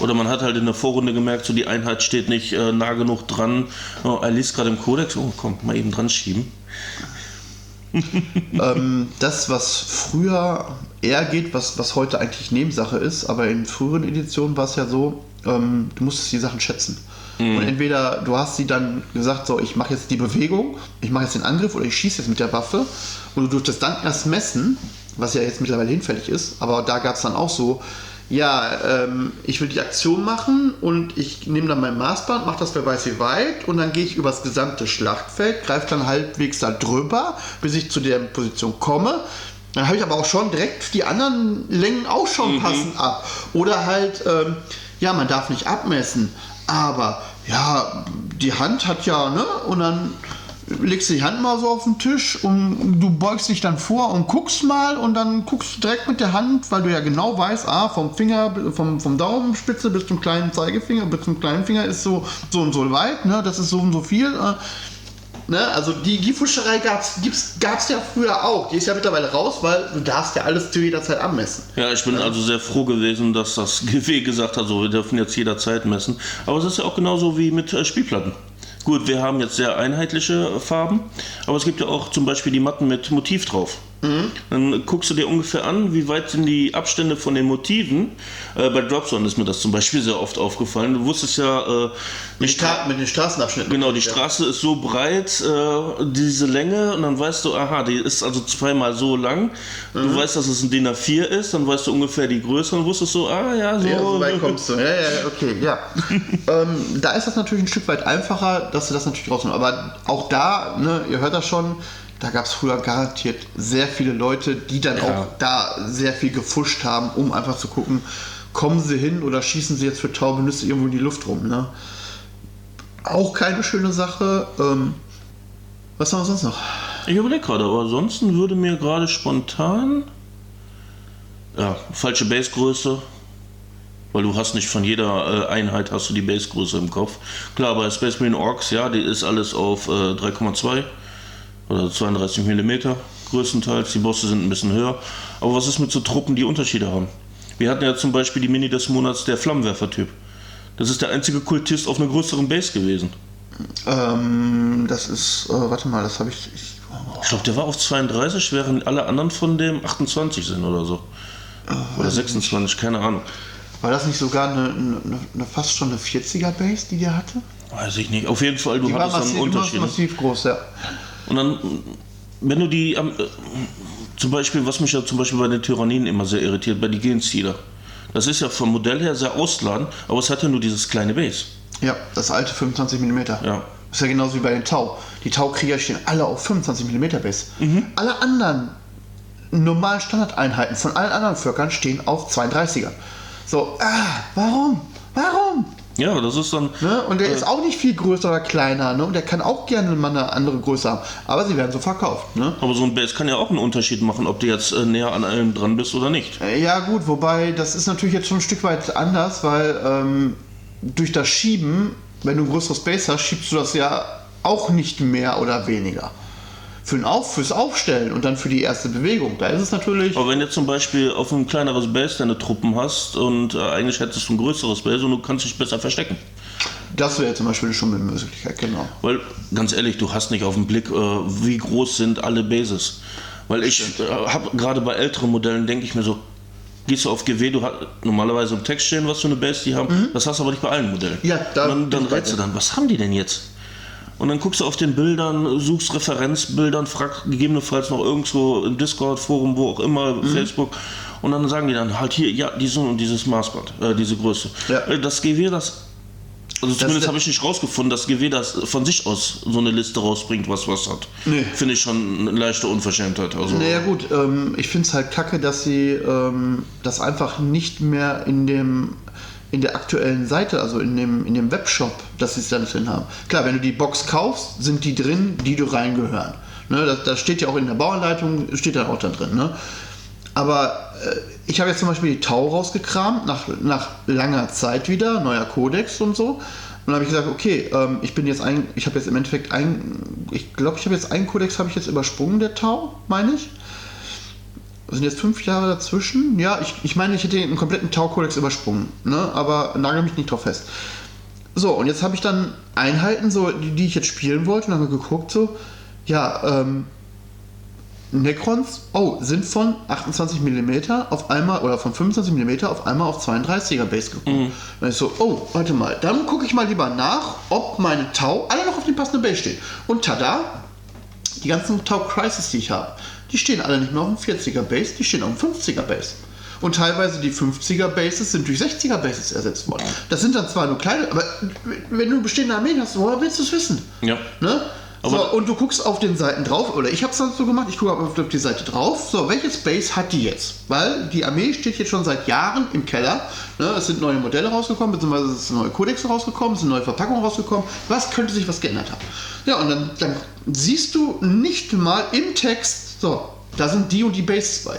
Oder man hat halt in der Vorrunde gemerkt, so die Einheit steht nicht äh, nah genug dran. Oh, er liest gerade im Kodex, oh komm, mal eben dran schieben. ähm, das, was früher eher geht, was, was heute eigentlich Nebensache ist, aber in früheren Editionen war es ja so, ähm, du musstest die Sachen schätzen. Und entweder du hast sie dann gesagt, so, ich mache jetzt die Bewegung, ich mache jetzt den Angriff oder ich schieße jetzt mit der Waffe und du durftest dann erst messen, was ja jetzt mittlerweile hinfällig ist, aber da gab es dann auch so, ja, ähm, ich will die Aktion machen und ich nehme dann mein Maßband, mache das wer weiß wie weit und dann gehe ich übers gesamte Schlachtfeld, greife dann halbwegs da drüber, bis ich zu der Position komme. Dann habe ich aber auch schon direkt die anderen Längen auch schon passend ab. Oder halt, ähm, ja, man darf nicht abmessen, aber ja, die Hand hat ja, ne? Und dann legst du die Hand mal so auf den Tisch und du beugst dich dann vor und guckst mal und dann guckst du direkt mit der Hand, weil du ja genau weißt, ah, vom Finger, vom, vom Daumenspitze bis zum kleinen Zeigefinger, bis zum kleinen Finger ist so, so und so weit, ne? Das ist so und so viel. Äh, Ne, also die, die Fuscherei gab es ja früher auch. Die ist ja mittlerweile raus, weil du darfst ja alles zu jeder Zeit abmessen. Ja, ich bin also sehr froh gewesen, dass das GW gesagt hat, so wir dürfen jetzt jederzeit messen. Aber es ist ja auch genauso wie mit äh, Spielplatten. Gut, wir haben jetzt sehr einheitliche Farben, aber es gibt ja auch zum Beispiel die Matten mit Motiv drauf. Dann guckst du dir ungefähr an, wie weit sind die Abstände von den Motiven. Äh, bei Dropzone ist mir das zum Beispiel sehr oft aufgefallen. Du wusstest ja, äh, Mit, Stra mit den Straßenabschnitten. Genau, die Ja. Straße ist so breit, äh, diese Länge, und dann weißt du, aha, die ist also zweimal so lang. Mhm. Du weißt, dass es ein DIN A4 ist, dann weißt du ungefähr die Größe und wusstest so, ah ja, so. Ja, so weit kommst du. Ja, ja, okay, ja. ähm, da ist das natürlich ein Stück weit einfacher, dass du das natürlich rausnimmst. Aber auch da, ne, ihr hört das schon, da gab es früher garantiert sehr viele Leute, die dann Ja. auch da sehr viel gefuscht haben, um einfach zu gucken, kommen sie hin oder schießen sie jetzt für taube Nüsse irgendwo in die Luft rum. Ne? Auch keine schöne Sache. Ähm, was haben wir sonst noch? Ich überlege gerade, aber ansonsten würde mir gerade spontan. Ja, falsche Basegröße. Weil du hast nicht von jeder äh, Einheit hast du die Basegröße im Kopf. Klar, bei Space Marine Orks, ja, die ist alles auf äh, 3,2 oder 32 mm größtenteils. Die Bosse sind ein bisschen höher. Aber was ist mit so Truppen, die Unterschiede haben? Wir hatten ja zum Beispiel die Mini des Monats der Flammenwerfer-Typ. Das ist der einzige Kultist auf einer größeren Base gewesen. Ähm, das ist, äh, warte mal, das habe ich. ich oh, Ich glaube, der war auf 32, während alle anderen von dem 28 sind oder so. Oder 26, keine Ahnung. war das nicht sogar eine, eine, eine fast schon eine 40er Base, die der hatte? Weiß ich nicht. Auf jeden Fall, du Die war hattest dann massiv, einen Unterschied. massiv groß, ja. Und dann, wenn du die, äh, zum Beispiel, was mich ja zum Beispiel bei den Tyrannien immer sehr irritiert, bei die Genseeder. Das ist ja vom Modell her sehr ausladend, aber es hat ja nur dieses kleine Base. Ja, das alte 25 mm. Ja. Ist ja genauso wie bei den Tau. Die Tau-Krieger stehen alle auf 25 mm Base. Mhm. Alle anderen normalen Standardeinheiten von allen anderen Völkern stehen auf 32er. So, ah, warum? Warum? Ja, das ist dann. Ne? Und der ist auch nicht viel größer oder kleiner. Ne? Und der kann auch gerne mal eine andere Größe haben. Aber sie werden so verkauft. Ne? Aber so ein Base kann ja auch einen Unterschied machen, ob du jetzt äh, näher an allem dran bist oder nicht. Äh, Ja gut, wobei das ist natürlich jetzt schon ein Stück weit anders, weil ähm, durch das Schieben, wenn du ein größeres Base hast, schiebst du das ja auch nicht mehr oder weniger. Für ein Auf, fürs Aufstellen und dann für die erste Bewegung, da ist es natürlich. Aber wenn du zum Beispiel auf ein kleineres Base deine Truppen hast und äh, eigentlich hättest du ein größeres Base und du kannst dich besser verstecken. Das wäre zum Beispiel schon eine Möglichkeit, genau. Weil, ganz ehrlich, du hast nicht auf den Blick, äh, wie groß sind alle Bases. Weil ich äh, habe gerade bei älteren Modellen, denke ich mir so, gehst du auf GW, du hast normalerweise im Text stehen, was für eine Base die haben, das hast du aber nicht bei allen Modellen. Mhm. Ja, da und dann, dann rätst du dann, was haben die denn jetzt? Und dann guckst du auf den Bildern, suchst Referenzbildern, fragst gegebenenfalls noch irgendwo im Discord-Forum, wo auch immer, Mhm. Facebook. Und dann sagen die dann halt hier, ja, diese und dieses Maßband, äh, diese Größe. Ja. Äh, Das GW, das also zumindest habe ich nicht rausgefunden, dass GW das von sich aus so eine Liste rausbringt, was was hat. Nee. Finde ich schon eine leichte Unverschämtheit. Also, Naja gut, ähm, ich finde es halt kacke, dass sie ähm, das einfach nicht mehr in dem in der aktuellen Seite, also in dem, in dem Webshop, dass sie es da drin haben. Klar, wenn du die Box kaufst, sind die drin, die du reingehören. Ne, das, das steht ja auch in der Bauanleitung, steht dann auch da drin. Ne? Aber äh, ich habe jetzt zum Beispiel die Tau rausgekramt, nach, nach langer Zeit wieder, neuer Kodex und so. dann habe ich gesagt, okay, ähm, ich bin jetzt ein, ich habe jetzt im Endeffekt ein, ich glaube, ich habe jetzt einen Kodex habe ich jetzt übersprungen, der Tau, meine ich. Sind jetzt fünf Jahre dazwischen. Ja, ich, ich meine, ich hätte einen kompletten Tau-Kodex übersprungen, ne? aber nagel mich nicht drauf fest. So, und jetzt habe ich dann Einheiten, so, die, die ich jetzt spielen wollte, und habe geguckt, so, ja, ähm, Necrons, oh, sind von 28 mm auf einmal, oder von 25 mm auf einmal auf 32er Base gekommen. Mhm. Dann ist so, oh, warte mal, dann gucke ich mal lieber nach, ob meine Tau alle noch auf die passende Base stehen. Und tada, die ganzen Tau Crisis, die ich habe, die stehen alle nicht mehr auf dem 40er Base, die stehen auf dem 50er Base. Und teilweise die 50er Bases sind durch 60er Bases ersetzt worden. Das sind dann zwar nur kleine, aber wenn du bestehende Armeen hast, woher willst du es wissen? Ja. Ne? So, und du guckst auf den Seiten drauf, oder ich habe es dann so gemacht, ich gucke auf die Seite drauf, so, welches Base hat die jetzt? Weil die Armee steht jetzt schon seit Jahren im Keller, ne? es sind neue Modelle rausgekommen, beziehungsweise es sind neue Kodexe rausgekommen, es sind neue Verpackungen rausgekommen, was könnte sich was geändert haben? Ja, und dann, dann siehst du nicht mal im Text, so, da sind die und die Bases bei.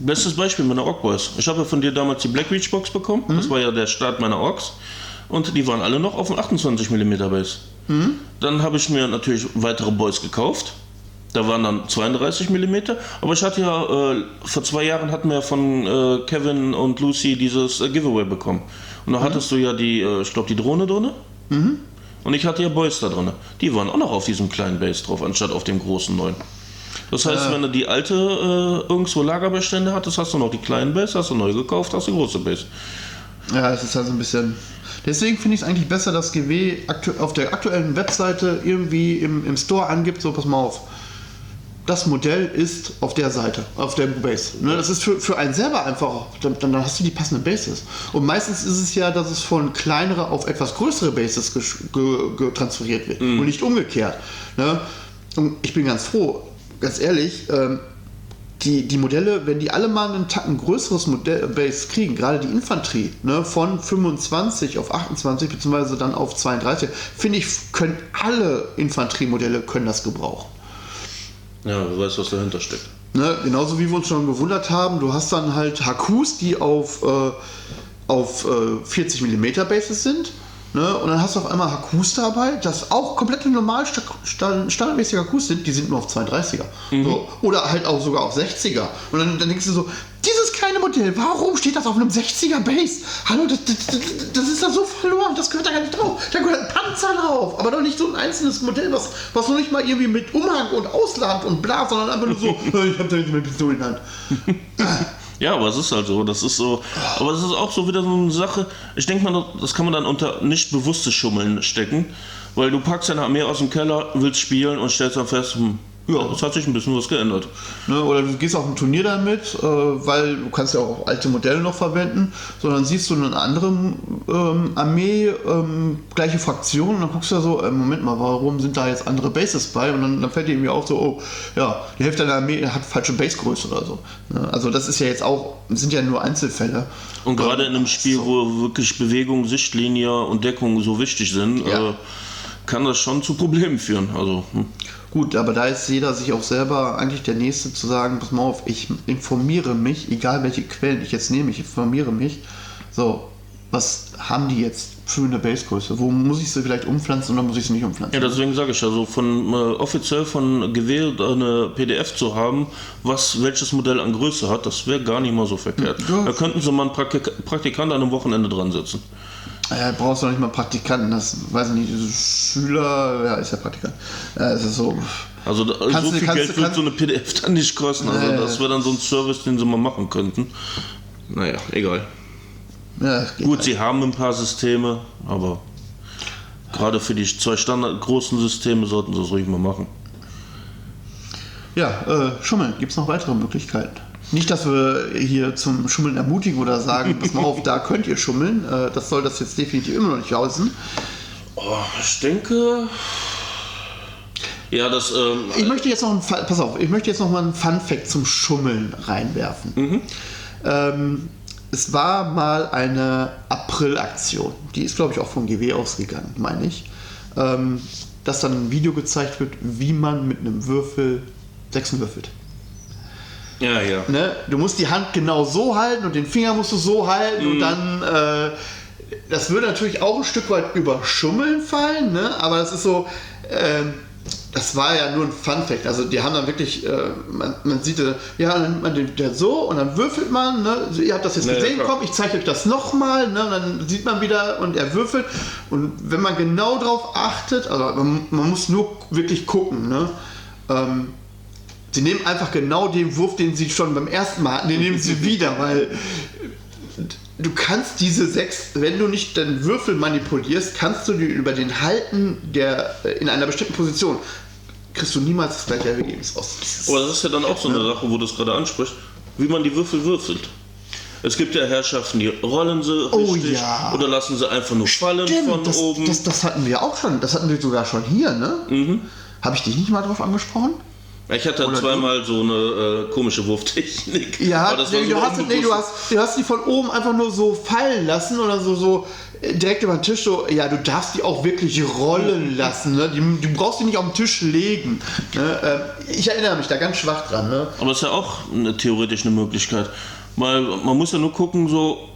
Bestes Beispiel meine Ork Boys. Ich habe ja von dir damals die Black Reach Box bekommen. Mhm. Das war ja der Start meiner Orks. Und die waren alle noch auf dem 28 mm Base. Mhm. Dann habe ich mir natürlich weitere Boys gekauft. Da waren dann 32 mm. Aber ich hatte ja, äh, vor zwei Jahren hatten wir von äh, Kevin und Lucy dieses äh, Giveaway bekommen. Und da mhm. hattest du ja die, äh, ich glaube, die Drohne drin. Mhm. Und ich hatte ja Boys da drin. Die waren auch noch auf diesem kleinen Base drauf, anstatt auf dem großen neuen. Das heißt, wenn du die alte äh, irgendwo Lagerbestände hattest, hast du noch die kleinen Base, hast du neu gekauft, hast du die große Base. Ja, es ist halt so ein bisschen. Deswegen finde ich es eigentlich besser, dass GW auf der aktuellen Webseite irgendwie im, im Store angibt, so pass mal auf. Das Modell ist auf der Seite, auf der Base. Ne, das ist für, für einen selber einfach, dann, dann hast du die passenden Bases. Und meistens ist es ja, dass es von kleinere auf etwas größere Bases transferiert wird mm. und nicht umgekehrt. Ne? Und ich bin ganz froh, ganz ehrlich, ähm, die, die Modelle, wenn die alle mal einen Tacken größeres Modellbase kriegen, gerade die Infanterie, ne, von 25 auf 28 beziehungsweise dann auf 32, finde ich, können alle Infanteriemodelle können das gebrauchen. Ja, du weißt, was dahinter steckt. Ne, genauso wie wir uns schon gewundert haben, du hast dann halt Hakus, die auf, äh, auf äh, 40 mm Bases sind Ne? Und dann hast du auf einmal Hakus dabei, das auch komplett normal standardmäßige Hakus sind, die sind nur auf 32er. Mhm. So. Oder halt auch sogar auf 60er. Und dann, dann, denkst du so, dieses kleine Modell, warum steht das auf einem 60er Base? Hallo, das, das, das ist da so verloren, das gehört da gar nicht drauf. Da gehört ein Panzer drauf, aber doch nicht so ein einzelnes Modell, was, was noch nicht mal irgendwie mit Umhang und Ausland und bla, sondern einfach nur so, ich hab da jetzt meine Pistole in der Hand. Ja, aber es ist halt so. Das ist so. Aber es ist auch so wieder so eine Sache. Ich denke mal, das kann man dann unter nicht bewusstes Schummeln stecken. Weil du packst deine Armee aus dem Keller, willst spielen und stellst dann fest, hm, ja, es hat sich ein bisschen was geändert. Ne, oder du gehst auf ein Turnier damit, äh, weil du kannst ja auch alte Modelle noch verwenden, sondern siehst du eine andere ähm, Armee, ähm, gleiche Fraktion und dann guckst du da so, äh, Moment mal, warum sind da jetzt andere Bases bei? Und dann, dann fällt dir irgendwie auch so, oh, ja, die Hälfte der Armee hat falsche Basegröße oder so. Ne? Also das ist ja jetzt auch, sind ja nur Einzelfälle. Und gerade in einem Spiel, so. wo wirklich Bewegung, Sichtlinie und Deckung so wichtig sind, ja. äh, kann das schon zu Problemen führen. Also, hm. Gut, aber da ist jeder sich auch selber eigentlich der Nächste zu sagen, pass mal auf, ich informiere mich, egal welche Quellen ich jetzt nehme, ich informiere mich. So, was haben die jetzt eine Basegröße? Wo muss ich sie vielleicht umpflanzen oder muss ich sie nicht umpflanzen? Ja, deswegen sage ich also, von äh, offiziell von gewählt eine PDF zu haben, was welches Modell an Größe hat, das wäre gar nicht mal so verkehrt. Ja. Da könnten sie mal einen Praktik Praktikant an einem Wochenende dran setzen. Ja, brauchst du nicht mal Praktikanten, das weiß ich nicht, Schüler, ja, ist ja Praktikant. Ja, ist so. Also so kannst viel kannst Geld wird so eine PDF dann nicht kosten. Also nee. das wäre dann so ein Service, den sie mal machen könnten. Naja, egal. Ja, Gut, halt. sie haben ein paar Systeme, aber gerade für die zwei Standard großen Systeme sollten sie es ruhig mal machen. Ja, äh, Schummeln, gibt es noch weitere Möglichkeiten? Nicht, dass wir hier zum Schummeln ermutigen oder sagen, pass mal auf, da könnt ihr schummeln. Äh, das soll das jetzt definitiv immer noch nicht heißen. Oh, ich denke. Ja, das. Ähm, ich möchte jetzt noch ein, pass auf, ich möchte jetzt noch mal einen Fun Fact zum Schummeln reinwerfen. Mhm. Ähm, es war mal eine April-Aktion. Die ist, glaube ich, auch vom GW ausgegangen, meine ich. Ähm, dass dann ein Video gezeigt wird, wie man mit einem Würfel Sechsen würfelt. Ja, ja. Ne? Du musst die Hand genau so halten und den Finger musst du so halten mhm. und dann äh, das würde natürlich auch ein Stück weit über Schummeln fallen, ne? aber das ist so, ähm, das war ja nur ein Fun-Fact. Also die haben dann wirklich, äh, man, man, sieht, äh, ja, dann man den, der so und dann würfelt man, ne? Ihr habt das jetzt Nee, gesehen, klar. komm, ich zeige euch das nochmal, ne? und dann sieht man wieder und er würfelt. Und wenn man genau drauf achtet, also man, man muss nur wirklich gucken, ne? Ähm, Sie nehmen einfach genau den Wurf, den sie schon beim ersten Mal hatten, den nehmen sie wieder, weil du kannst diese sechs, wenn du nicht den Würfel manipulierst, kannst du die über den Halten der äh, in einer bestimmten Position kriegst du niemals das gleiche Ergebnis aus. Aber das ist ja dann auch so eine Sache, wo du es gerade ansprichst, wie man die Würfel würfelt. Es gibt ja Herrschaften, die rollen sie Oh richtig ja. oder lassen sie einfach nur fallen von Stimmt, das, oben. das, das hatten wir auch schon, das hatten wir sogar schon hier, ne? Mhm. Habe ich dich nicht mal drauf angesprochen? Ich hatte Oder zweimal so eine äh, komische Wurftechnik. Ja, das nee, so du, hast, nee, du, hast, du hast die von oben einfach nur so fallen lassen oder so, so äh, direkt über den Tisch. So, ja, du darfst die auch wirklich rollen lassen. Ne? Die, du brauchst die nicht auf den Tisch legen. Ne? Ähm, ich erinnere mich da ganz schwach dran. Ne? Aber es ist ja auch eine, theoretisch eine Möglichkeit. Weil man muss ja nur gucken, so,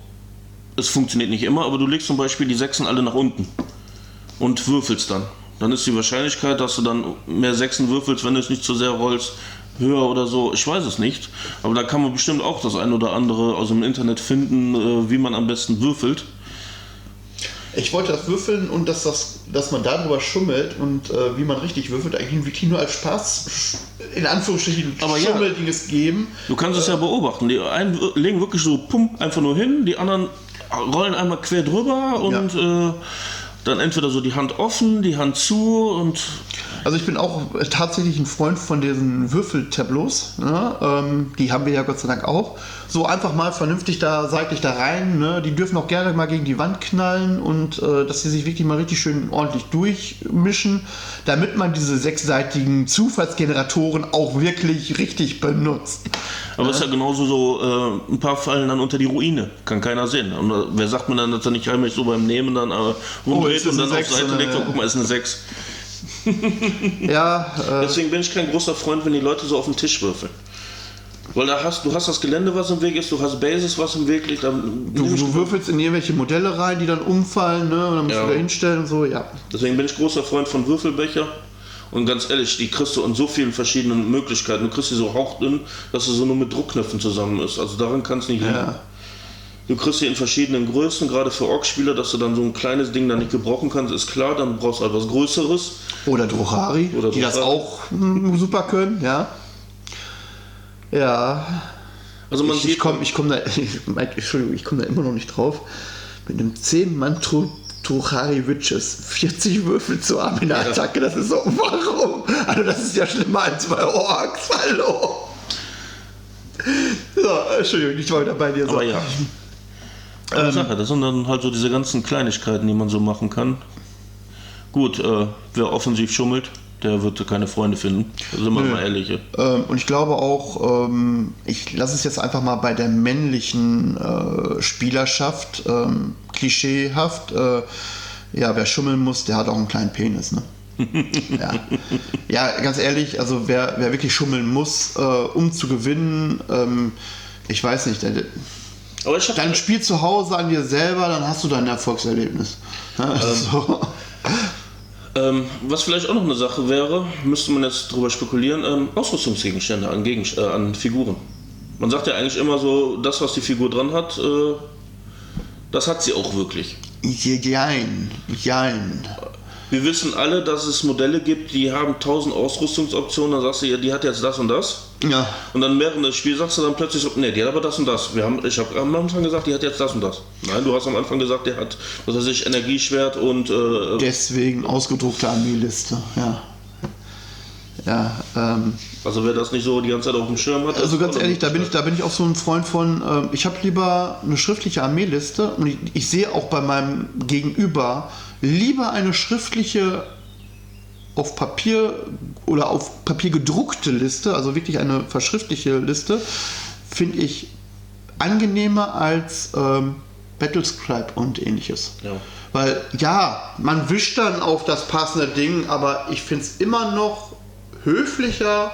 es funktioniert nicht immer, aber du legst zum Beispiel die Sechsen alle nach unten und würfelst dann. Dann ist die Wahrscheinlichkeit, dass du dann mehr Sechsen würfelst, wenn du es nicht zu sehr rollst, höher oder so. Ich weiß es nicht. Aber da kann man bestimmt auch das ein oder andere aus dem Internet finden, äh, wie man am besten würfelt. Ich wollte das würfeln und dass, das, dass man darüber schummelt und äh, wie man richtig würfelt, eigentlich wirklich nur als Spaß, in Anführungsstrichen, Aber ja. Schummeldinges geben. Du kannst es ja beobachten. Die einen legen wirklich so pum, einfach nur hin, die anderen rollen einmal quer drüber und äh, dann entweder so die Hand offen, die Hand zu und Also ich bin auch tatsächlich ein Freund von diesen Würfeltableaus. Ne? Ähm, die haben wir ja Gott sei Dank auch. So einfach mal vernünftig da seitlich da rein. Ne? Die dürfen auch gerne mal gegen die Wand knallen und äh, dass sie sich wirklich mal richtig schön ordentlich durchmischen, damit man diese sechsseitigen Zufallsgeneratoren auch wirklich richtig benutzt. aber es ist ja genauso so, äh, ein paar fallen dann unter die Ruine. Kann keiner sehen. Und äh, wer sagt mir dann, dass er nicht heimlich so beim Nehmen dann äh, rumdreht ist das und dann auf Seite legt und guck mal, ist eine 6. Ja, äh, Deswegen bin ich kein großer Freund, wenn die Leute so auf den Tisch würfeln. Weil da hast, du hast das Gelände, was im Weg ist, du hast Bases, was im Weg liegt. Dann du, du würfelst in irgendwelche Modelle rein, die dann umfallen, ne? und dann musst Ja. du da hinstellen und so, ja. Deswegen bin ich großer Freund von Würfelbecher. Und ganz ehrlich, die kriegst du in so vielen verschiedenen Möglichkeiten. Du kriegst die so hauchdünn, dass sie so nur mit Druckknöpfen zusammen ist. Also daran kann es nicht liegen. Ja. Du kriegst sie in verschiedenen Größen, gerade für Ork-Spieler, dass du dann so ein kleines Ding da nicht gebrauchen kannst, ist klar. Dann brauchst du etwas Größeres. Oder Druchari, Oder die das auch hm, super können, ja. Ja, Also man ich, ich sieht, komme ich komm da, Entschuldigung, ich komme da immer noch nicht drauf. Mit einem 10-Mann Truchari Witches 40 Würfel zu haben in der Ja. Attacke, das ist so, warum? Also das ist ja schlimmer als bei Orks, hallo. So, Entschuldigung, ich war wieder bei dir. So. aber ja. Aber Sache, das sind dann halt so diese ganzen Kleinigkeiten, die man so machen kann. Gut, äh, wer offensiv schummelt, der wird keine Freunde finden. Da sind wir mal ehrlich. Ähm, und ich glaube auch, ähm, ich lasse es jetzt einfach mal bei der männlichen äh, Spielerschaft ähm, klischeehaft. Äh, ja, wer schummeln muss, der hat auch einen kleinen Penis, ne? ja. ja, ganz ehrlich, also wer, wer wirklich schummeln muss, äh, um zu gewinnen, ähm, ich weiß nicht, der, dann spiel zu Hause an dir selber, dann hast du dein Erfolgserlebnis. Ne? so. Ähm, was vielleicht auch noch eine Sache wäre, müsste man jetzt drüber spekulieren, ähm, Ausrüstungsgegenstände an, Gegen äh, an Figuren. Man sagt ja eigentlich immer so, das, was die Figur dran hat, äh, das hat sie auch wirklich. Jein, jein. Wir wissen alle, dass es Modelle gibt, die haben 1000 Ausrüstungsoptionen, dann sagst du, die hat jetzt das und das. Ja, Und dann während des Spiels sagst du dann plötzlich so, nee, die hat aber das und das. Wir haben, ich habe am Anfang gesagt, die hat jetzt das und das. Nein, du hast am Anfang gesagt, die hat, was weiß ich, Energieschwert und äh, Deswegen ausgedruckte Armeeliste, ja. Ja, ähm, also wer das nicht so die ganze Zeit auf dem Schirm hat. also ganz ehrlich, da bin ich, da bin ich auch so ein Freund von, ähm, ich habe lieber eine schriftliche Armeeliste und ich, ich sehe auch bei meinem Gegenüber lieber eine schriftliche auf Papier oder auf Papier gedruckte Liste, also wirklich eine verschriftliche Liste, finde ich angenehmer als ähm, Battlescribe und ähnliches. Ja. Weil ja, man wischt dann auf das passende Ding, aber ich finde es immer noch höflicher,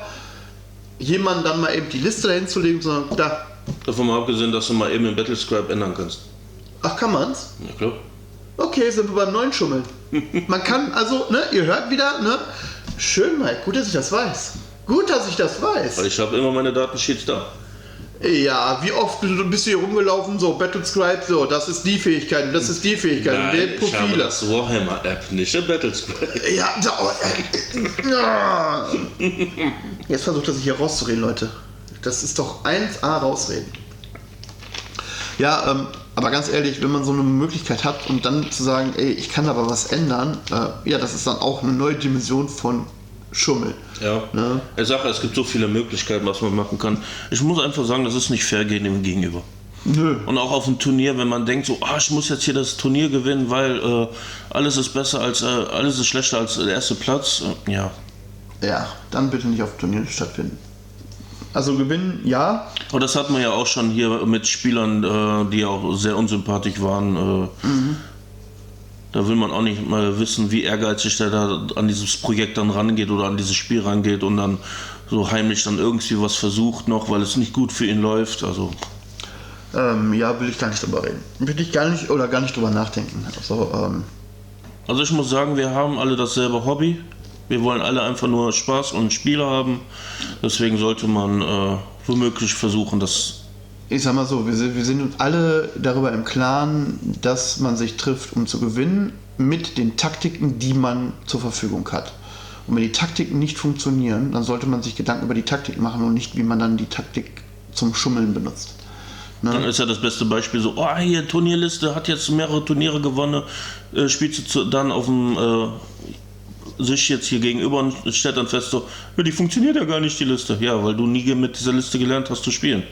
jemanden dann mal eben die Liste dahin zu legen, sondern da. Davon mal abgesehen, dass du mal eben den Battlescribe ändern kannst. Ach, kann man's? Ja, klar. Okay, sind wir beim neuen Schummeln. Man kann, also, ne, ihr hört wieder, ne? Schön, Mike, gut, dass ich das weiß. Gut, dass ich das weiß. Weil ich habe immer meine Datensheets da. Ja, wie oft bist du hier rumgelaufen, so Battlescribe, so, das ist die Fähigkeit, das ist die Fähigkeit, und der ich habe das Warhammer-App, nicht der Battlescribe. Ja, da, oh, äh, ja. Jetzt versucht er sich hier rauszureden, Leute. Das ist doch 1A rausreden. Ja, ähm, aber ganz ehrlich, wenn man so eine Möglichkeit hat und dann zu sagen, ey, ich kann aber was ändern, äh, ja, das ist dann auch eine neue Dimension von Schummel. Ja. Ne? Ich sage, es gibt so viele Möglichkeiten, was man machen kann. Ich muss einfach sagen, das ist nicht fair gegen dem Gegenüber. Nö. Und auch auf dem Turnier, wenn man denkt, so, ah, ich muss jetzt hier das Turnier gewinnen, weil äh, alles ist besser als, äh, alles ist schlechter als der erste Platz. Äh, ja. Ja, dann bitte nicht auf Turnieren stattfinden. Also gewinnen, ja. Aber das hat man ja auch schon hier mit Spielern, äh, die auch sehr unsympathisch waren. Äh, Da will man auch nicht mal wissen, wie ehrgeizig der da an dieses Projekt dann rangeht oder an dieses Spiel rangeht und dann so heimlich dann irgendwie was versucht noch, weil es nicht gut für ihn läuft. Also Ähm, ja, will ich gar nicht drüber reden. Will ich gar nicht oder gar nicht drüber nachdenken. Also, ähm, Also ich muss sagen, wir haben alle dasselbe Hobby. Wir wollen alle einfach nur Spaß und Spiele haben. Deswegen sollte man äh, womöglich versuchen, das. ich sag mal so, wir sind, wir sind uns alle darüber im Klaren, dass man sich trifft, um zu gewinnen, mit den Taktiken, die man zur Verfügung hat. Und wenn die Taktiken nicht funktionieren, dann sollte man sich Gedanken über die Taktik machen und nicht, wie man dann die Taktik zum Schummeln benutzt. Dann ist ja das beste Beispiel so, oh hier Turnierliste, hat jetzt mehrere Turniere gewonnen, äh, spielst du dann auf dem äh, sich jetzt hier gegenüber und stellt dann fest so, ja, die funktioniert ja gar nicht die Liste. Ja, weil du nie mit dieser Liste gelernt hast zu spielen.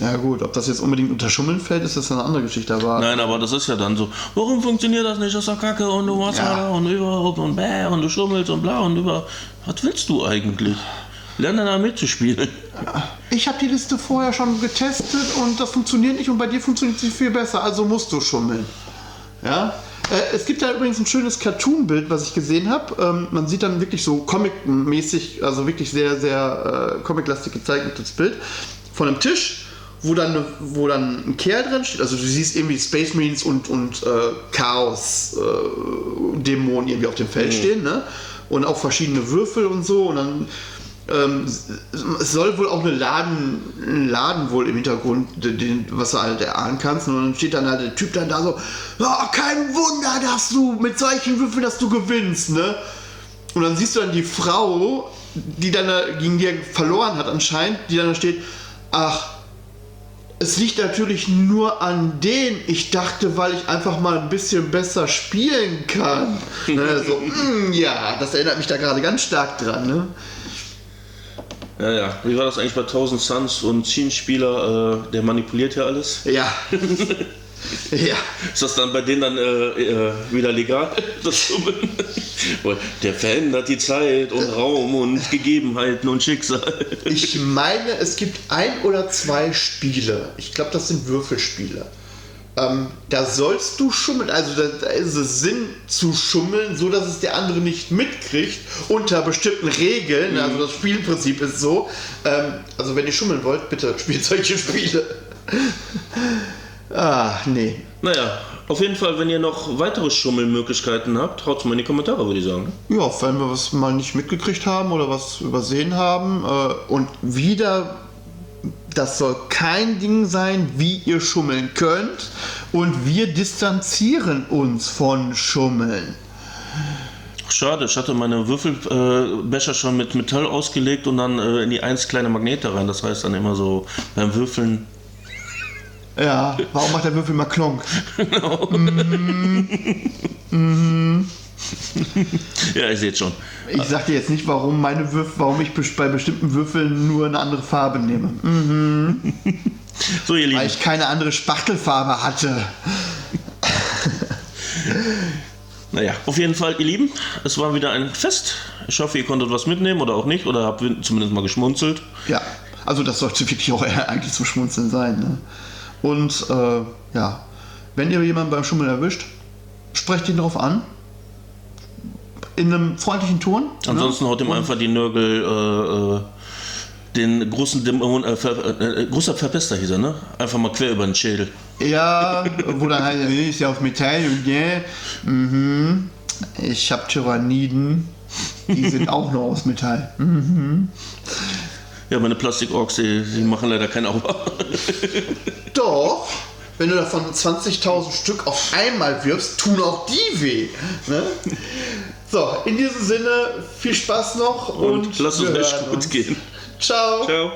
Ja gut, ob das jetzt unbedingt unter Schummeln fällt, ist das eine andere Geschichte, aber Nein, aber das ist ja dann so, warum funktioniert das nicht? Das ist doch kacke und du machst Ja. und überhaupt und bäh und du schummelst und bla und über. Was willst du eigentlich? Lerne da mitzuspielen. ich habe die Liste vorher schon getestet und das funktioniert nicht und bei dir funktioniert sie viel besser, also musst du schummeln. Ja? Äh, es gibt da übrigens ein schönes Cartoon-Bild, was ich gesehen habe. Ähm, man sieht dann wirklich so Comic-mäßig, also wirklich sehr, sehr äh, Comic-lastig gezeichnetes Bild von einem Tisch, wo dann, wo dann ein Kerl drin steht. Also du siehst irgendwie Space Marines und, und äh, Chaos-Dämonen irgendwie auf dem Feld stehen, ne? Und auch verschiedene Würfel und so. Und dann ähm, es soll wohl auch eine Laden, ein Laden wohl im Hintergrund, den, was du halt erahnen kannst. Und dann steht dann halt der Typ dann da so, "Ja, kein Wunder, dass du mit solchen Würfeln, dass du gewinnst, ne? Und dann siehst du dann die Frau, die dann da gegen dir verloren hat anscheinend, die dann da steht, ach, es liegt natürlich nur an denen. Ich dachte, weil ich einfach mal ein bisschen besser spielen kann. ne, so, mm, ja, das erinnert mich da gerade ganz stark dran, ne? Ja, ja. Wie war das eigentlich bei 1000 Suns und Schienenspieler? Äh, der manipuliert ja alles. Ja. ja. Ist das dann bei denen dann äh, äh, wieder legal? Der verändert die Zeit und Raum und Gegebenheiten und Schicksal. Ich meine, es gibt ein oder zwei Spiele. Ich glaube, das sind Würfelspiele. Ähm, da sollst du schummeln. Also da, da ist es Sinn zu schummeln, so dass es der andere nicht mitkriegt unter bestimmten Regeln. Also das Spielprinzip ist so. Ähm, also wenn ihr schummeln wollt, bitte spielt solche Spiele. ah, nee. Naja, auf jeden Fall, wenn ihr noch weitere Schummelmöglichkeiten habt, haut mal in die Kommentare, würde ich sagen. Ja, wenn wir was mal nicht mitgekriegt haben oder was übersehen haben. Äh, und wieder, das soll kein Ding sein, wie ihr schummeln könnt. Und wir distanzieren uns von Schummeln. Schade, ich hatte meine Würfelbecher äh, schon mit Metall ausgelegt und dann äh, in die eins kleine Magnete rein. Das heißt dann immer so beim Würfeln. Ja, warum macht der Würfel mal Klonk? Ja, ich sehe schon. Ich sag dir jetzt nicht, warum meine Würfel, warum ich bei bestimmten Würfeln nur eine andere Farbe nehme. Hm, So, ihr Lieben. Weil ich keine andere Spachtelfarbe hatte. Naja, auf jeden Fall, ihr Lieben, es war wieder ein Fest. Ich hoffe, ihr konntet was mitnehmen oder auch nicht oder habt zumindest mal geschmunzelt. Ja, also das sollte wirklich auch eigentlich zum Schmunzeln sein. Ne? Und äh, ja, wenn ihr jemanden beim Schummeln erwischt, sprecht ihn darauf an. In einem freundlichen Ton. Ansonsten haut ihm einfach die Nörgel, äh, äh, den großen Dämon, äh, Ver, äh, großer Verpester hieß er, ne? Einfach mal quer über den Schädel. Ja, wo dann halt, äh, ist ja aus Metall und ja. Mhm. Ich habe Tyranniden. Die sind auch noch aus Metall. Mhm. Ja, meine Plastik-Orks, die, die machen leider kein Auge. Doch, wenn du davon 20.000 Stück auf einmal wirfst, tun auch die weh. Ne? So, in diesem Sinne, viel Spaß noch und, Und lass uns hören gut uns. gehen. Ciao. Ciao.